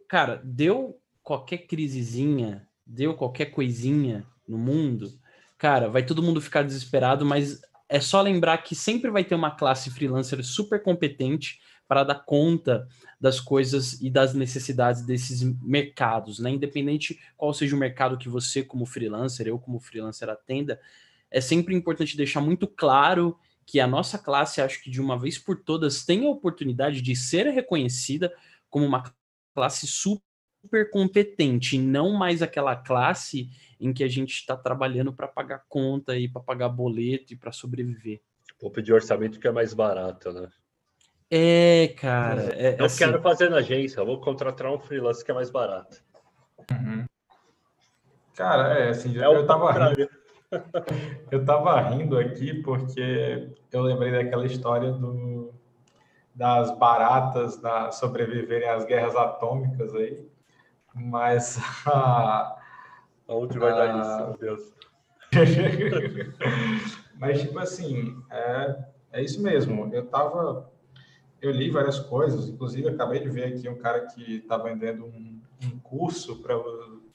cara, deu qualquer crisezinha, deu qualquer coisinha no mundo, cara, vai todo mundo ficar desesperado, mas é só lembrar que sempre vai ter uma classe freelancer super competente para dar conta das coisas e das necessidades desses mercados, né? Independente qual seja o mercado que você, como freelancer, eu como freelancer atenda, é sempre importante deixar muito claro que a nossa classe, acho que de uma vez por todas, tem a oportunidade de ser reconhecida como uma classe super super competente, não mais aquela classe em que a gente está trabalhando para pagar conta e para pagar boleto e para sobreviver.
Vou pedir orçamento que é mais barato, né?
É, cara. É,
não assim... quero fazer na agência, vou contratar um freelance que é mais barato.
Uhum. Cara, é assim, é eu tava rindo. eu tava rindo aqui porque eu lembrei daquela história do, das baratas da sobreviverem às guerras atômicas aí. Mas
a. Aonde vai a... dar isso, meu Deus?
Mas, tipo assim, é, é isso mesmo. Eu tava. Eu li várias coisas, inclusive acabei de ver aqui um cara que está vendendo um, um curso para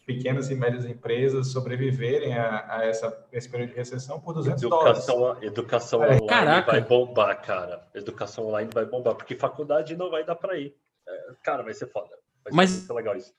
pequenas e médias empresas sobreviverem a, a essa, esse período de recessão por 200
educação,
dólares.
Educação é, online caraca. vai bombar, cara. Educação online vai bombar, porque faculdade não vai dar para ir. É, cara, vai ser foda. Vai
Mas,
legal isso.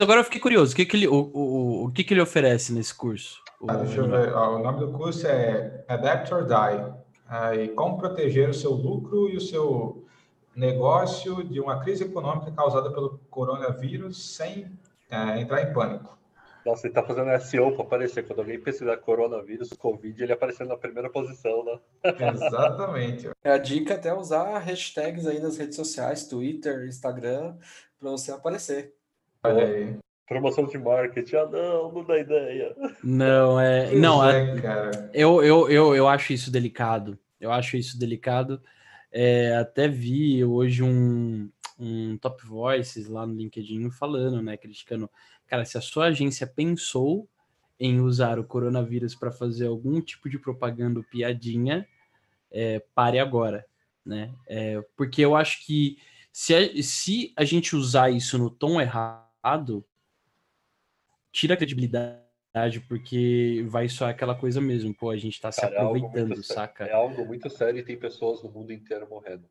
Agora eu fiquei curioso, o que, que, ele, o, o, o que, que ele oferece nesse curso?
Ah, deixa eu ver. o nome do curso é Adapt or Die. e como proteger o seu lucro e o seu negócio de uma crise econômica causada pelo coronavírus sem é, entrar em pânico.
Nossa, ele tá fazendo SEO para aparecer. Quando alguém pesquisar coronavírus, Covid, ele aparecendo na primeira posição, né?
Exatamente.
É a dica até usar hashtags aí nas redes sociais, Twitter, Instagram, para você aparecer.
Olha aí.
Promoção de marketing, ah não, não dá ideia.
Não, é. não, é, cara. Eu, eu, eu, eu acho isso delicado. Eu acho isso delicado. É, até vi hoje um, um Top Voices lá no LinkedIn falando, né? Criticando, cara, se a sua agência pensou em usar o coronavírus para fazer algum tipo de propaganda ou piadinha, é, pare agora, né? É, porque eu acho que se a, se a gente usar isso no tom errado, tira a credibilidade, porque vai só aquela coisa mesmo, pô, a gente tá se Cara, é aproveitando, é saca?
É algo muito sério e tem pessoas no mundo inteiro morrendo.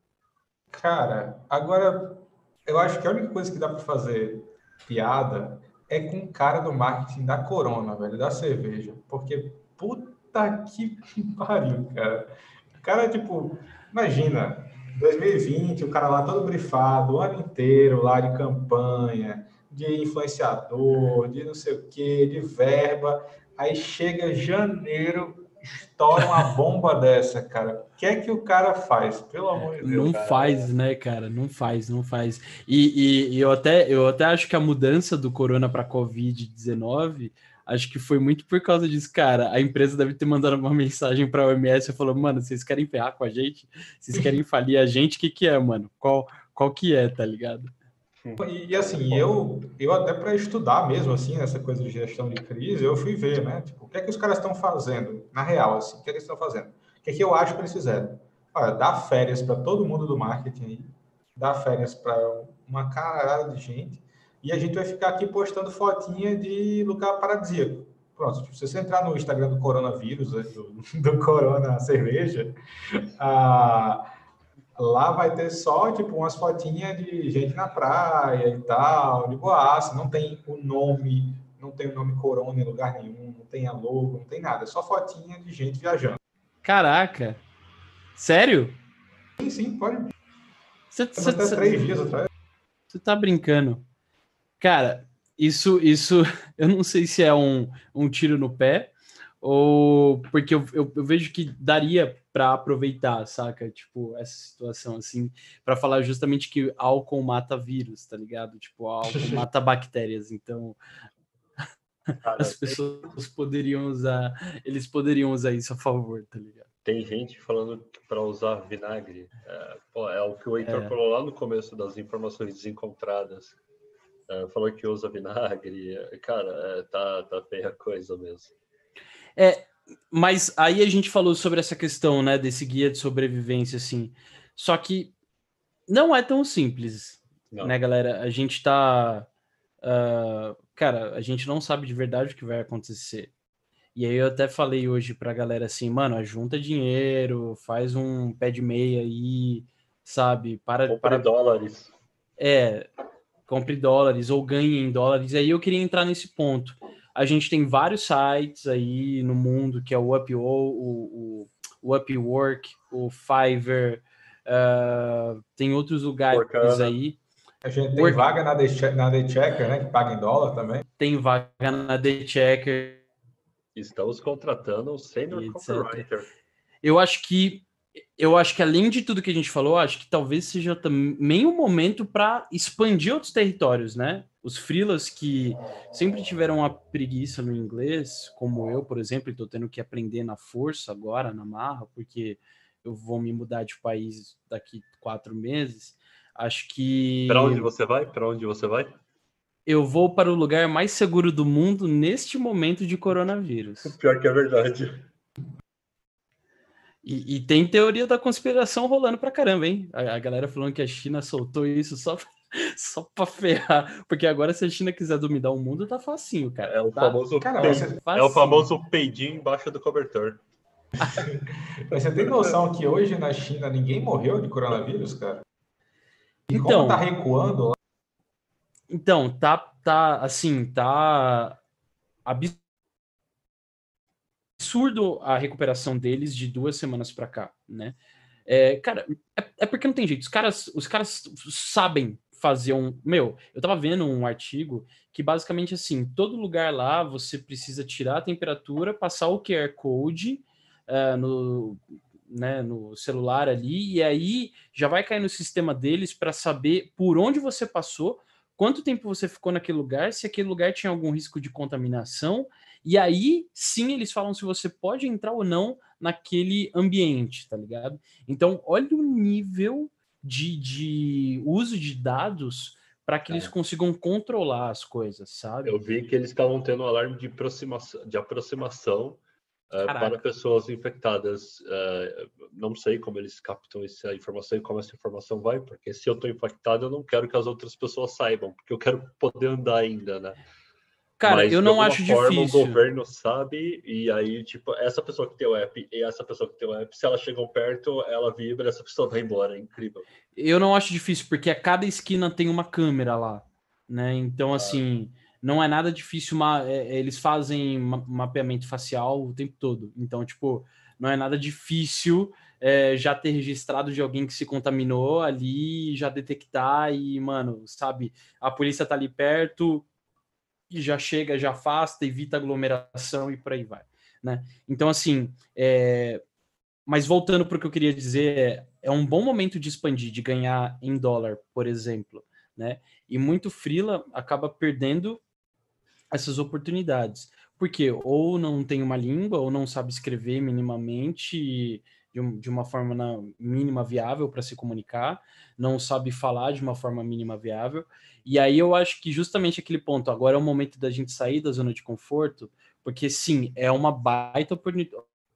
Cara, agora eu acho que a única coisa que dá para fazer piada é com o cara do marketing da Corona, velho, da cerveja. Porque puta que pariu, cara. O cara, tipo, imagina, 2020, o cara lá todo brifado, o ano inteiro lá de campanha, de influenciador, de não sei o quê, de verba. Aí chega janeiro, estoura uma bomba dessa, cara. O que é que o cara faz? Pelo amor de Deus.
Não
cara.
faz, né, cara? Não faz, não faz. E, e, e, eu, até, eu até acho que a mudança do Corona para Covid-19 acho que foi muito por causa disso, cara. A empresa deve ter mandado uma mensagem para a OMS e falou: mano, vocês querem ferrar com a gente? Vocês querem falir a gente? O que, que é, mano? Qual, qual que é, tá ligado?
E, e, assim, eu, eu até para estudar mesmo, assim, essa coisa de gestão de crise, eu fui ver, né? Tipo, o que é que os caras estão fazendo, na real, assim, o que é que eles estão fazendo? O que é que eu acho que eles fizeram? Olha, dá férias para todo mundo do marketing aí, dá férias para uma caralhada de gente, e a gente vai ficar aqui postando fotinha de lugar paradisíaco. Pronto, tipo, se você entrar no Instagram do coronavírus, né, do, do Corona Cerveja, ah, lá vai ter só, tipo, umas fotinhas de gente na praia e tal, de boaça, não tem o nome, não tem o nome Corona em lugar nenhum, não tem a logo, não tem nada, é só fotinha de gente viajando.
Caraca! Sério?
Sim, sim, pode.
Você, cê, três dias atrás. Você tá brincando. Cara, isso, isso, eu não sei se é um, um tiro no pé, ou porque eu, eu, eu vejo que daria para aproveitar, saca? Tipo, essa situação assim, para falar justamente que álcool mata vírus, tá ligado? Tipo, álcool mata bactérias, então Cara, as pessoas poderiam usar, eles poderiam usar isso a favor, tá ligado?
Tem gente falando para usar vinagre. É, pô, é o que o Heitor é. falou lá no começo das informações desencontradas. É, falou que usa vinagre. Cara, é, tá, tá feia a coisa mesmo.
É, mas aí a gente falou sobre essa questão, né, desse guia de sobrevivência, assim. Só que não é tão simples, não. né, galera? A gente tá. Uh, cara, a gente não sabe de verdade o que vai acontecer. E aí eu até falei hoje pra galera assim, mano, junta dinheiro, faz um pé de meia aí, sabe? Para.
Compre
para
dólares.
É, compre dólares ou ganhe em dólares. E aí eu queria entrar nesse ponto. A gente tem vários sites aí no mundo, que é o Upwork, o, o, Upwork, o Fiverr, uh, tem outros lugares Workana. aí.
A gente tem Work... vaga na The, na The Checker, né? Que paga em dólar também.
Tem vaga na The Checker.
Estamos contratando o senior copywriter.
Eu acho que eu acho que além de tudo que a gente falou, acho que talvez seja também um momento para expandir outros territórios, né? Os freelas que sempre tiveram uma preguiça no inglês, como eu, por exemplo, estou tendo que aprender na força agora, na marra, porque eu vou me mudar de país daqui quatro meses. Acho que.
Para onde você vai? Para onde você vai?
Eu vou para o lugar mais seguro do mundo neste momento de coronavírus.
Pior que é verdade.
E, e, tem teoria da conspiração rolando pra caramba, hein? A, a, galera falando que a China soltou isso só pra, só pra ferrar. Porque agora, se a China quiser dominar o mundo, tá facinho, cara.
É o
tá,
famoso, cara, é o famoso peidinho embaixo do cobertor.
você tem noção que hoje na China ninguém morreu de coronavírus, cara? E então, como tá recuando lá?
Então, tá, tá, assim, tá absurdo a recuperação deles de duas semanas para cá, né? É, cara, é, é, porque não tem jeito. Os caras, os caras sabem fazer um. Meu, eu tava vendo um artigo que basicamente assim, todo lugar lá você precisa tirar a temperatura, passar o QR Code uh, no, né, no celular ali, e aí já vai cair no sistema deles para saber por onde você passou, quanto tempo você ficou naquele lugar, se aquele lugar tinha algum risco de contaminação, e aí sim eles falam se você pode entrar ou não naquele ambiente, tá ligado? Então, olha o nível de, de uso de dados para que é. eles consigam controlar as coisas, sabe?
Eu vi que eles estavam tendo um alarme de aproximação, de aproximação uh, para pessoas infectadas. Uh, não sei como eles captam essa informação e como essa informação vai, porque se eu estou infectado, eu não quero que as outras pessoas saibam, porque eu quero poder andar ainda, né?
Cara, Mas, eu não acho forma, difícil.
O governo sabe, e aí, tipo, essa pessoa que tem o app e essa pessoa que tem o app, se elas chegam perto, ela vibra, essa pessoa vai embora. É incrível.
Eu não acho difícil, porque a cada esquina tem uma câmera lá, né? Então, ah. assim, não é nada difícil. Uma, é, é eles fazem mapeamento facial o tempo todo. Então, tipo, não é nada difícil é, já ter registrado de alguém que se contaminou ali, já detectar e, mano, sabe, a polícia tá ali perto e já chega, já afasta, evita aglomeração e por aí vai, né? Então, assim, é... mas voltando para o que eu queria dizer, é, é um bom momento de expandir, de ganhar em dólar, por exemplo, né? E muito frila acaba perdendo essas oportunidades, porque ou não tem uma língua, ou não sabe escrever minimamente de, um, de uma forma na, mínima viável para se comunicar, não sabe falar de uma forma mínima viável. E aí eu acho que justamente aquele ponto, agora é o momento da gente sair da zona de conforto, porque sim, é uma baita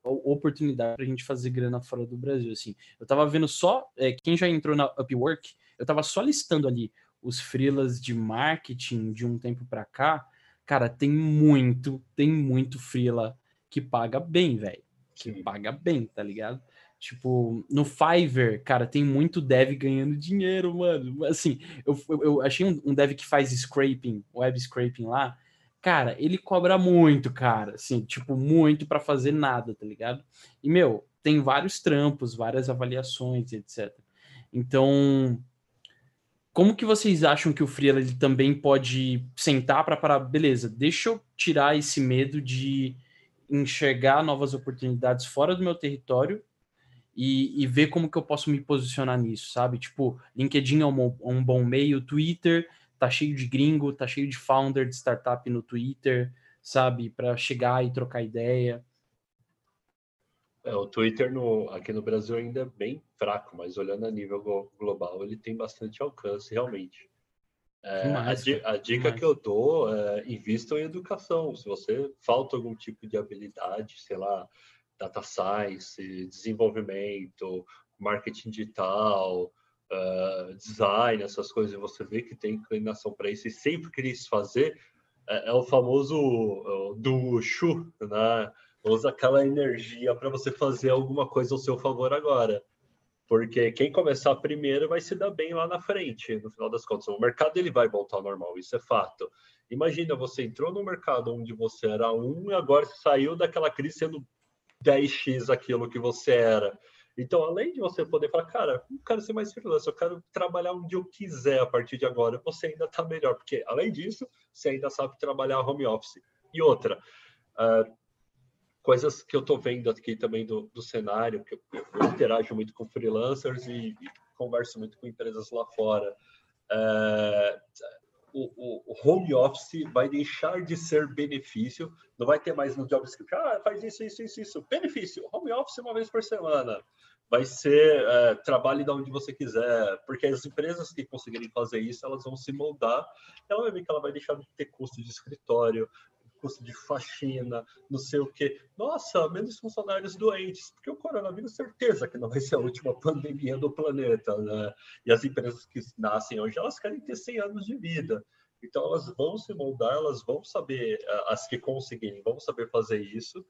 oportunidade para a gente fazer grana fora do Brasil. Assim, eu estava vendo só é, quem já entrou na Upwork, eu estava só listando ali os freelas de marketing de um tempo para cá. Cara, tem muito, tem muito freela que paga bem, velho. Que paga bem, tá ligado? Tipo, no Fiverr, cara, tem muito dev ganhando dinheiro, mano. Assim, eu, eu achei um, um dev que faz scraping, web scraping lá. Cara, ele cobra muito, cara. Assim, tipo, muito para fazer nada, tá ligado? E, meu, tem vários trampos, várias avaliações, etc. Então, como que vocês acham que o Freela ele também pode sentar para parar? Beleza, deixa eu tirar esse medo de enxergar novas oportunidades fora do meu território e, e, ver como que eu posso me posicionar nisso, sabe? Tipo, LinkedIn é um, um, bom meio, Twitter tá cheio de gringo, tá cheio de founder de startup no Twitter, sabe? Para chegar e trocar ideia.
É, o Twitter no, aqui no Brasil ainda é bem fraco, mas olhando a nível global, ele tem bastante alcance, realmente. É, a, a, dica que eu dou é invista em educação. Se você falta algum tipo de habilidade, sei lá, data science, desenvolvimento, marketing digital, uh, design, essas coisas, você vê que tem inclinação para isso e sempre quis fazer, é, é o famoso uh, do Shu, né? Usa aquela energia para você fazer alguma coisa ao seu favor agora. Porque quem começar primeiro vai se dar bem lá na frente, no final das contas. O mercado ele vai voltar ao normal, isso é fato. Imagina, você entrou no mercado onde você era um e agora saiu daquela crise sendo 10x aquilo que você era. Então, além de você poder falar, cara, não quero ser mais freelancer, eu quero trabalhar onde eu quiser a partir de agora, você ainda está melhor, porque além disso, você ainda sabe trabalhar home office. E outra, uh, coisas que eu estou vendo aqui também do, do cenário, que eu, eu, interajo muito com freelancers e, e, converso muito com empresas lá fora. Uh, o, o, home office vai deixar de ser benefício, não vai ter mais no JavaScript, ah, faz isso, isso, isso, isso. Benefício, home office uma vez por semana. Vai ser é, trabalhe de onde você quiser, porque as empresas que conseguirem fazer isso, elas vão se moldar, ela vai ver que ela vai deixar de ter custo de escritório, custo de faxina, não sei o quê. Nossa, menos funcionários doentes, porque o coronavírus, certeza que não vai ser a última pandemia do planeta, né? E as empresas que nascem hoje, elas querem ter 100 anos de vida. Então, elas vão se moldar, elas vão saber, as que conseguirem, vão saber fazer isso.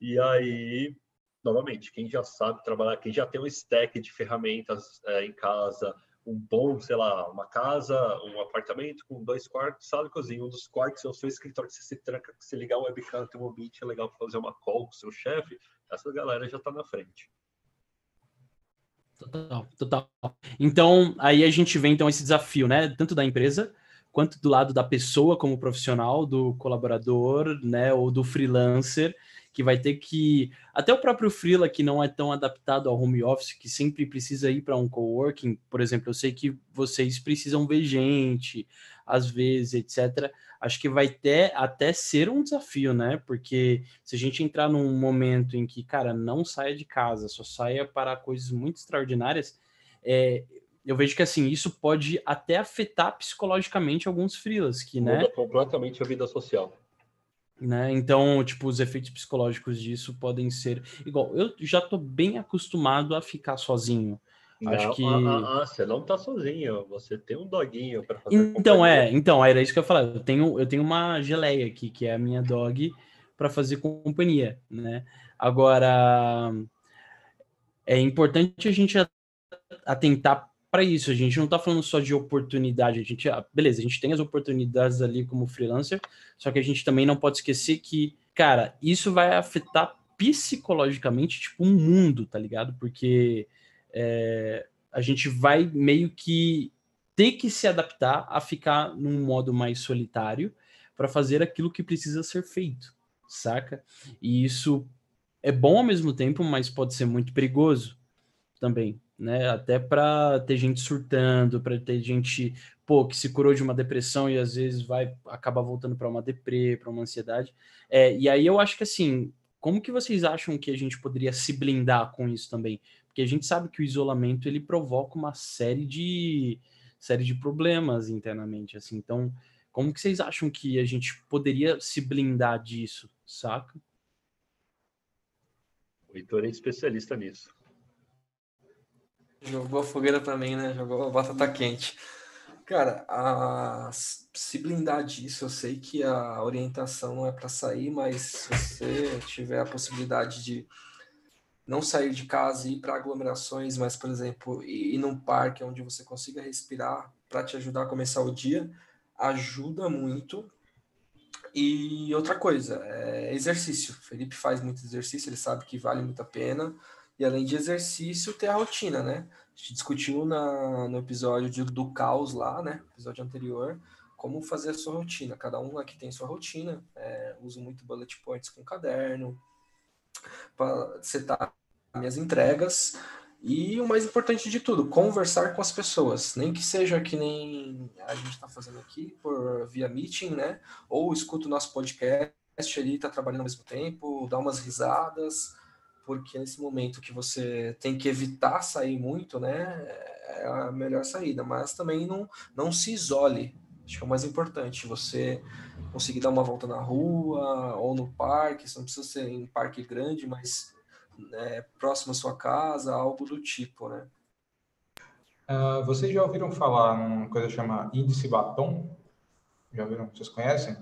E aí, novamente, quem já sabe trabalhar, quem já tem um stack de ferramentas é, em casa, um bom, sei lá, uma casa, um apartamento com dois quartos, sala e cozinha. Um dos quartos é o seu escritório, você se tranca, se ligar um webcam, tem um ambiente legal para fazer uma call com o seu chefe, essa galera já está na frente.
Total, total. Então, aí a gente vê então esse desafio, né? Tanto da empresa quanto do lado da pessoa como profissional, do colaborador, né, ou do freelancer, que vai ter que até o próprio freela que não é tão adaptado ao home office, que sempre precisa ir para um coworking, por exemplo, eu sei que vocês precisam ver gente, às vezes, etc. Acho que vai ter até ser um desafio, né? Porque se a gente entrar num momento em que, cara, não saia de casa, só saia para coisas muito extraordinárias, é, eu vejo que assim isso pode até afetar psicologicamente alguns freelas que, né?
Muda completamente a vida social.
Né? Então, tipo, os efeitos psicológicos disso podem ser igual. Eu já tô bem acostumado a ficar sozinho.
Não, Acho que ah, ah, ah, você não tá sozinho, você tem um doguinho para fazer.
Então companhia. é, então era isso que eu ia falar. Eu tenho, eu tenho uma geleia aqui que é a minha dog para fazer companhia, né? Agora é importante a gente atentar para isso. A gente não está falando só de oportunidade. A gente, ah, beleza, a gente tem as oportunidades ali como freelancer, só que a gente também não pode esquecer que, cara, isso vai afetar psicologicamente, tipo, um mundo, tá ligado? Porque é, a gente vai meio que ter que se adaptar a ficar num modo mais solitário para fazer aquilo que precisa ser feito, saca? E isso é bom ao mesmo tempo, mas pode ser muito perigoso também, né? Até para ter gente surtando, para ter gente, pô, que se curou de uma depressão e às vezes vai acabar voltando para uma deprê, para uma ansiedade. É, e aí eu acho que assim, como que vocês acham que a gente poderia se blindar com isso também? Porque a gente sabe que o isolamento ele provoca uma série de série de problemas internamente, assim. Então, como que vocês acham que a gente poderia se blindar disso, saca?
O Heitor é especialista nisso.
Jogou a fogueira também, né? Jogou a batata quente. Cara, a, se blindar disso, eu sei que a orientação não é para sair, mas se você tiver a possibilidade de não sair de casa e ir para aglomerações, mas, por exemplo, ir num parque onde você consiga respirar para te ajudar a começar o dia, ajuda muito. E outra coisa, é exercício. O Felipe faz muito exercício, ele sabe que vale muito a pena. E além de exercício, ter a rotina, né? A gente discutiu na, no episódio de, do caos lá, né? Episódio anterior, como fazer a sua rotina. Cada um aqui tem sua rotina. É, uso muito bullet points com caderno, para setar minhas entregas. E o mais importante de tudo, conversar com as pessoas. Nem que seja que nem a gente está fazendo aqui por via meeting, né? Ou escuta o nosso podcast ali, tá trabalhando ao mesmo tempo, dá umas risadas porque nesse momento que você tem que evitar sair muito, né, é a melhor saída, mas também não, não se isole. Acho que é o mais importante, você conseguir dar uma volta na rua ou no parque, você não precisa ser em parque grande, mas né, próximo à sua casa, algo do tipo, né?
Uh, vocês já ouviram falar numa coisa chamada índice batom? Já ouviram? Vocês conhecem?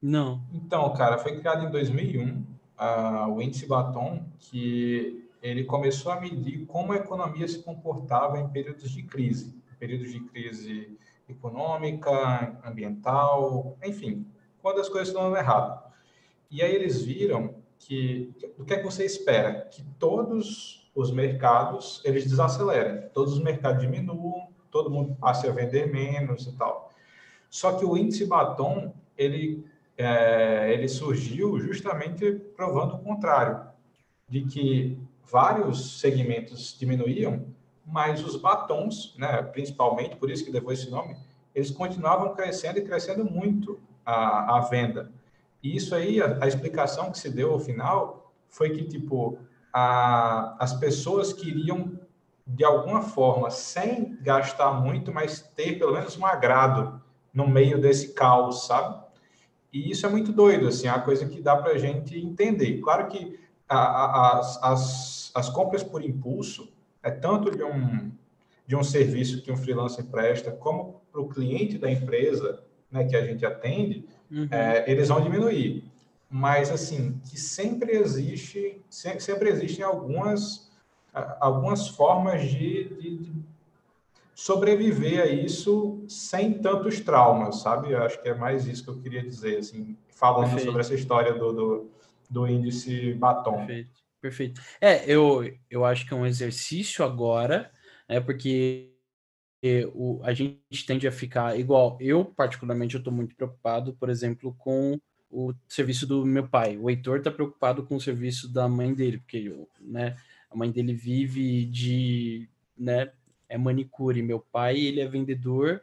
Não.
Então, cara, foi criado em 2001 uh, o índice Baton, que ele começou a medir como a economia se comportava em períodos de crise, períodos de crise econômica, ambiental, enfim, quando as coisas estão errado. E aí eles viram que o que é que você espera? Que todos os mercados eles desacelerem, todos os mercados diminuam, todo mundo passe a vender menos e tal. Só que o índice Baton ele é, ele surgiu justamente provando o contrário, de que vários segmentos diminuíam, mas os batons, né, principalmente, por isso que levou esse nome, eles continuavam crescendo e crescendo muito a, a venda. E isso aí, a, a, explicação que se deu ao final foi que, tipo, a, as pessoas queriam, de alguma forma, sem gastar muito, mas ter pelo menos um agrado no meio desse caos, sabe? E isso é muito doido, assim, é uma coisa que dá para a gente entender. Claro que a, a, as, as compras por impulso é tanto de um, de um serviço que um freelancer presta, como para o cliente da empresa né, que a gente atende, uhum. é, eles vão diminuir. Mas, assim, que sempre existe, sempre existem algumas, algumas formas de, de, sobreviver a isso sem tantos traumas, sabe? Eu acho que é mais isso que eu queria dizer, assim, falando Perfeito. sobre essa história do, do, do índice batom.
Perfeito. Perfeito. É, eu, eu acho que é um exercício agora, né? Porque o, a gente tende a ficar igual. Eu, particularmente, eu estou muito preocupado, por exemplo, com o serviço do meu pai. O Heitor está preocupado com o serviço da mãe dele, porque né, a mãe dele vive de. Né, é manicure. Meu pai, ele é vendedor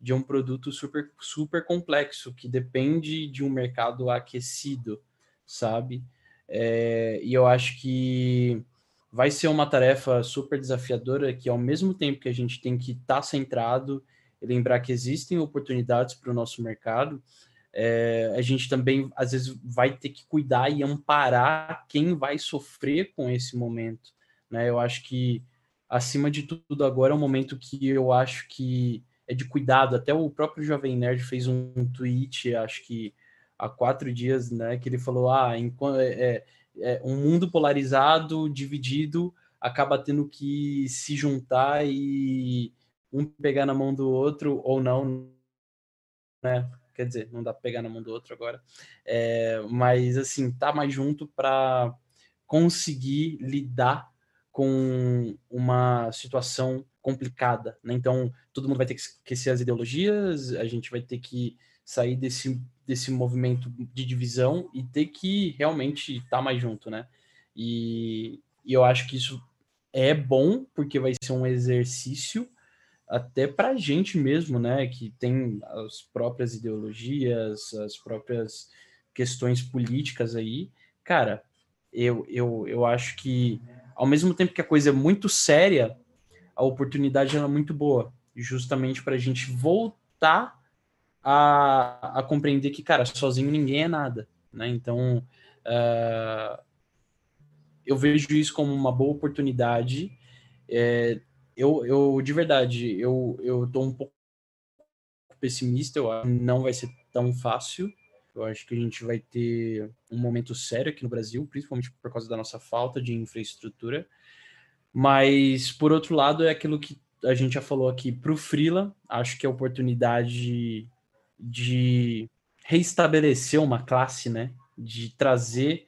de um produto super, super complexo, que depende de um mercado aquecido, sabe? É, e eu acho que vai ser uma tarefa super desafiadora que, ao mesmo tempo que a gente tem que estar tá centrado e lembrar que existem oportunidades para o nosso mercado, é, a gente também, às vezes, vai ter que cuidar e amparar quem vai sofrer com esse momento. Né? Eu acho que, acima de tudo, agora é um momento que eu acho que é de cuidado. Até o próprio Jovem Nerd fez um, tweet, acho que há quatro dias, né, que ele falou: ah. É, é é, um mundo polarizado, dividido, acaba tendo que se juntar e um pegar na mão do outro ou não, né? Quer dizer, não dá para pegar na mão do outro agora, é, mas assim, tá mais junto para conseguir lidar com uma situação complicada, né? Então, todo mundo vai ter que esquecer as ideologias, a gente vai ter que sair desse desse movimento de divisão e ter que realmente estar tá mais junto, né? E, e, eu acho que isso é bom, porque vai ser um exercício até para a gente mesmo, né? Que tem as próprias ideologias, as próprias questões políticas aí. Cara, eu, eu, eu acho que, ao mesmo tempo que a coisa é muito séria, a oportunidade é muito boa, justamente para a gente voltar a, a compreender que, cara, sozinho ninguém é nada, né? Então, uh, eu vejo isso como uma boa oportunidade. É, eu, eu, de verdade, eu, eu tô um pouco pessimista, eu acho que não vai ser tão fácil. Eu acho que a gente vai ter um momento sério aqui no Brasil, principalmente por causa da nossa falta de infraestrutura. Mas, por outro lado, é aquilo que a gente já falou aqui para o Freela. Acho que a oportunidade de reestabelecer uma classe, né? De trazer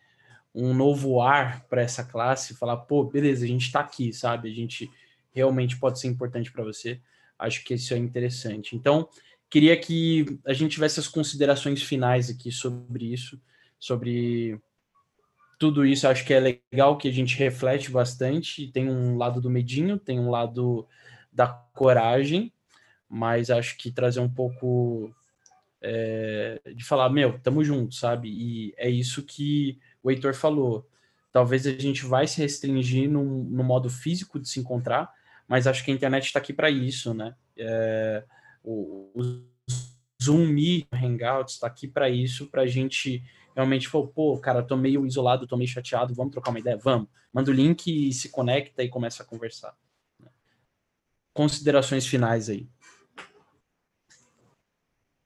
um novo ar para essa classe, falar, pô, beleza, a gente está aqui, sabe? A gente realmente pode ser importante para você. Acho que isso é interessante. Então, queria que a gente tivesse as considerações finais aqui sobre isso, sobre tudo isso. Acho que é legal que a gente reflete bastante. Tem um lado do medinho, tem um lado da coragem, mas acho que trazer um pouco é, de falar, meu, tamo junto, sabe? E é isso que o Heitor falou. Talvez a gente vai se restringir no, no modo físico de se encontrar, mas acho que a internet está aqui para isso, né? É, o, o Zoom, Meet, Hangouts está aqui para isso, para a gente realmente falar, pô, cara, tô meio isolado, tô meio chateado, vamos trocar uma ideia? Vamos. Manda o link e se conecta e começa a conversar. Considerações finais aí.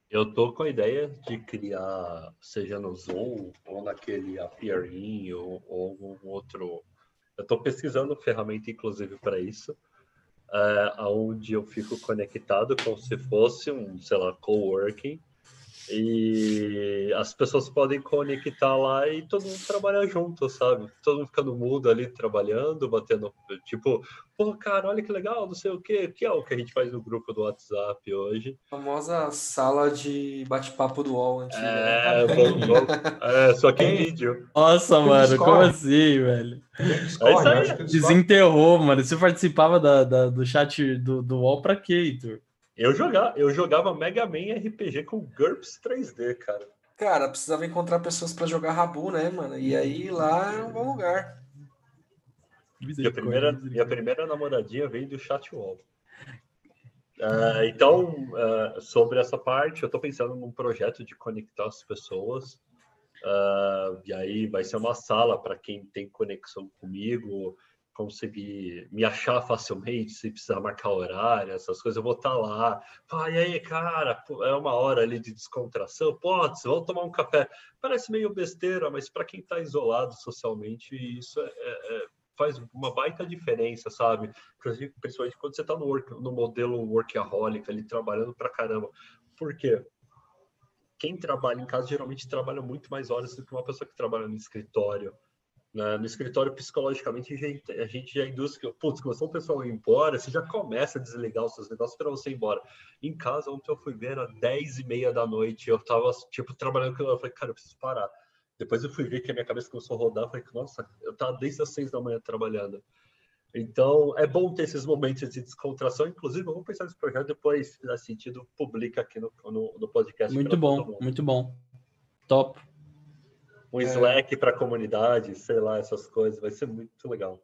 Eu tô com a ideia de criar, seja no Zoom ou naquele Appearin ou, ou outro. Eu estou pesquisando ferramenta, inclusive, para isso, é, onde eu fico conectado como se fosse um, sei lá, coworking, e as pessoas podem conectar lá e todo mundo trabalhar junto, sabe? Todo mundo ficando mudo ali, trabalhando, batendo, tipo, pô, cara, olha que legal, não sei o quê, que é o que a gente faz no grupo do WhatsApp hoje.
A famosa sala de bate-papo do UOL antiga.
É, né? é, só que em vídeo.
Nossa, mano, como assim, velho? É Desenterrou, mano. Você participava da, da, do chat do, do UOL pra quê, Heitor?
Eu jogava, eu jogava Mega Man RPG com GURPS 3D, cara.
Cara, precisava encontrar pessoas para jogar Rabu, né, mano? E aí lá é um bom lugar.
Minha primeira, minha primeira namoradinha veio do Chatwall. Uh, então, uh, sobre essa parte, eu estou pensando num projeto de conectar as pessoas. Uh, e aí vai ser uma sala para quem tem conexão comigo, conseguir me achar facilmente, se precisar marcar horário, essas coisas, eu vou estar tá lá. E aí, cara, é uma hora ali de descontração, pode, vamos tomar um café. Parece meio besteira, mas para quem está isolado socialmente, isso é, é, é, faz uma baita diferença, sabe? Principalmente quando você está no, no modelo workaholic, ali trabalhando pra caramba. Por quê? Quem trabalha em casa geralmente trabalha muito mais horas do que uma pessoa que trabalha no escritório. No escritório, psicologicamente, a gente, já induz que, putz, começou o pessoal ir embora, você já começa a desligar os seus negócios para você ir embora. Em casa, ontem eu fui ver, era 10 e meia da noite, eu tava, tipo, trabalhando com eu falei, cara, eu preciso parar. Depois eu fui ver que a minha cabeça começou a rodar, eu falei, nossa, eu tava desde as 6 da manhã trabalhando. Então, é bom ter esses momentos de descontração. Inclusive, vou pensar nesse projeto depois, se fizer sentido, publica aqui no, no, no podcast.
Muito bom, muito bom. Top
um é. Slack para a comunidade, sei lá, essas coisas, vai ser muito legal.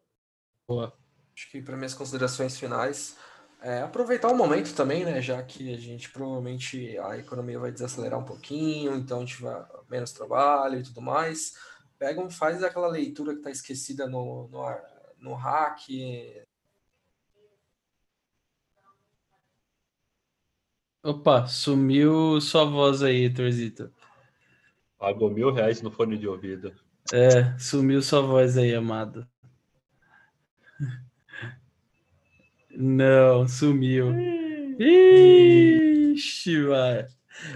Boa. Acho que para minhas considerações finais, é aproveitar o momento também, né? Já que a gente provavelmente a economia vai desacelerar um pouquinho, então a gente vai menos trabalho e tudo mais. Pega um, faz aquela leitura que está esquecida no, no, no hack.
Opa, sumiu sua voz aí, Torzito.
Pagou mil reais no fone de ouvido.
É, sumiu sua voz aí, amado. Não, sumiu. Ixi, vai.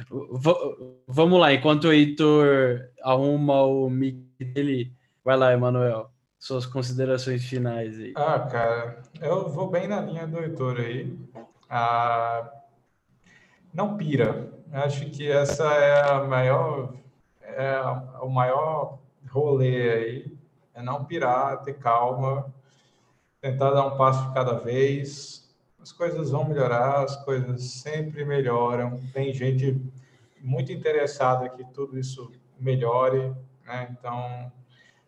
V vamos lá, enquanto o Heitor arruma o mic dele, vai lá, Emanuel. Suas considerações finais aí.
Ah, cara, eu vou bem na linha do Heitor aí. Ah, não pira. Acho que essa é a maior é o maior rolê aí é não pirar, ter calma, tentar dar um passo de cada vez. As coisas vão melhorar, as coisas sempre melhoram. Tem gente muito interessada que tudo isso melhore, né? Então,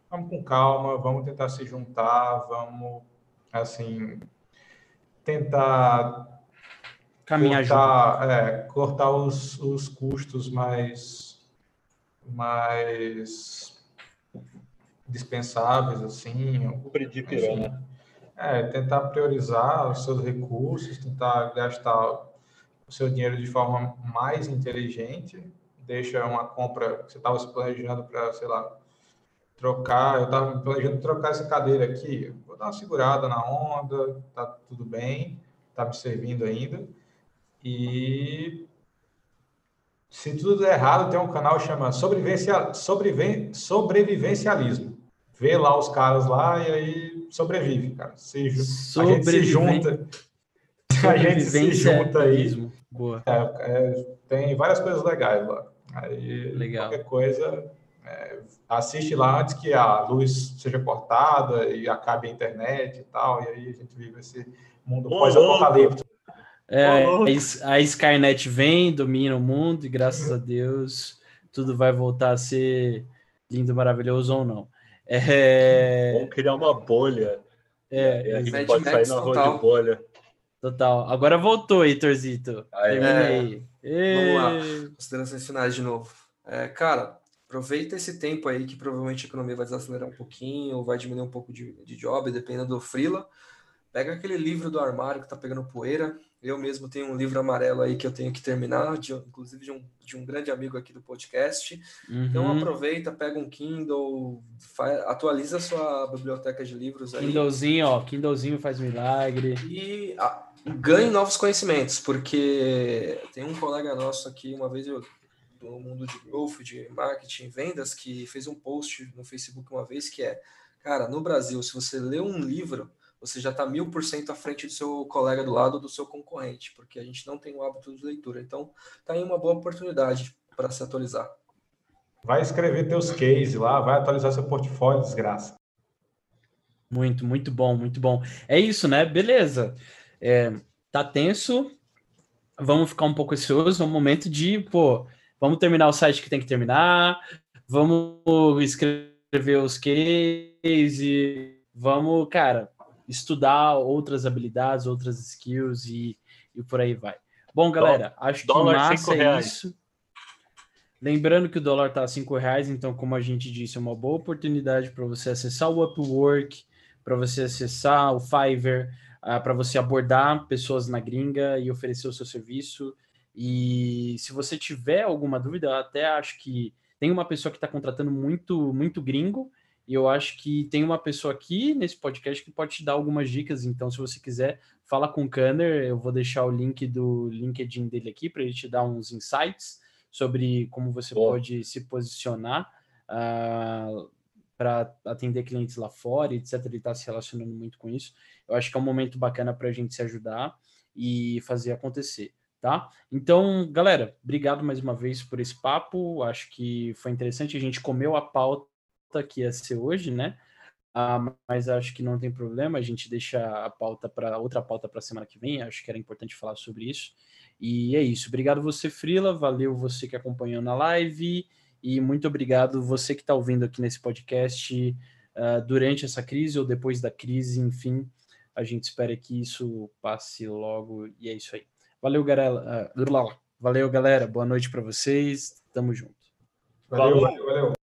vamos com calma, vamos tentar se juntar, vamos assim tentar
caminhar
cortar, é, cortar os, os custos mais mais dispensáveis, assim.
Enfim,
é, tentar priorizar os seus recursos, tentar gastar o seu dinheiro de forma mais inteligente, deixa uma compra que você estava se planejando para, sei lá, trocar, eu estava planejando trocar essa cadeira aqui, vou dar uma segurada na onda, tá tudo bem, tá me servindo ainda, e se tudo der errado, tem um canal que chama Sobrevivencia, Sobreviven, Sobrevivencialismo. Vê lá os caras lá e aí sobrevive, cara. Se, a gente se junta. A gente se junta aí.
Boa.
É, é, tem várias coisas legais lá. Aí,
Legal.
qualquer coisa, é, assiste lá antes que a luz seja cortada e acabe a internet e tal. E aí a gente vive esse mundo pós-apocalíptico.
É, a Skynet vem, domina o mundo e graças a Deus tudo vai voltar a ser lindo, maravilhoso ou não.
É... Vamos criar uma bolha.
É,
e a gente pode sair na rua total. de bolha.
Total. Agora voltou, Heitorzito. Terminei.
É... Vamos lá. Considerações finais de novo. É, cara, aproveita esse tempo aí que provavelmente a economia vai desacelerar um pouquinho, vai diminuir um pouco de, de job, dependendo do freela. Pega aquele livro do armário que tá pegando poeira. Eu mesmo tenho um livro amarelo aí que eu tenho que terminar, de, inclusive de um, de um grande amigo aqui do podcast. Uhum. Então aproveita, pega um Kindle, faz, atualiza a sua biblioteca de livros aí.
Kindlezinho, ó, Kindlezinho faz milagre.
E ah, ganhe novos conhecimentos, porque tem um colega nosso aqui, uma vez eu do mundo de growth, de marketing, vendas, que fez um post no Facebook uma vez que é, cara, no Brasil, se você lê um livro você já está mil por cento à frente do seu colega do lado do seu concorrente, porque a gente não tem o hábito de leitura. Então, está aí uma boa oportunidade para se atualizar.
Vai escrever teus cases lá, vai atualizar seu portfólio, desgraça.
Muito, muito bom, muito bom. É isso, né? Beleza. É, tá tenso, vamos ficar um pouco ansioso, é um momento de, pô, vamos terminar o site que tem que terminar, vamos escrever os cases, vamos, cara, estudar outras habilidades, outras skills e, e por aí vai. Bom, galera, acho que massa é isso. Lembrando que o dólar está a cinco reais, então, como a gente disse, é uma boa oportunidade para você acessar o Upwork, para você acessar o Fiverr, uh, para você abordar pessoas na gringa e oferecer o seu serviço. E se você tiver alguma dúvida, eu até acho que tem uma pessoa que está contratando muito, muito gringo E eu acho que tem uma pessoa aqui nesse podcast que pode te dar algumas dicas. Então, se você quiser, fala com o Kanner. Eu vou deixar o link do LinkedIn dele aqui para ele te dar uns insights sobre como você pode se posicionar uh, ah, para atender clientes lá fora, etc. Ele está se relacionando muito com isso. Eu acho que é um momento bacana para a gente se ajudar e fazer acontecer tá? Então, galera, obrigado mais uma vez por esse papo. Acho que foi interessante. A gente comeu a pauta que ia ser hoje, né? Ah, mas acho que não tem problema. A gente deixa a pauta para outra pauta para a semana que vem. Acho que era importante falar sobre isso. E é isso. Obrigado você, Frila. Valeu você que acompanhou na live. E muito obrigado você que está ouvindo aqui nesse podcast uh, durante essa crise ou depois da crise, enfim. A gente espera que isso passe logo. E é isso aí. Valeu, galera. Uh, valeu, galera. Boa noite para vocês. Tamo junto.
Valeu, valeu. valeu.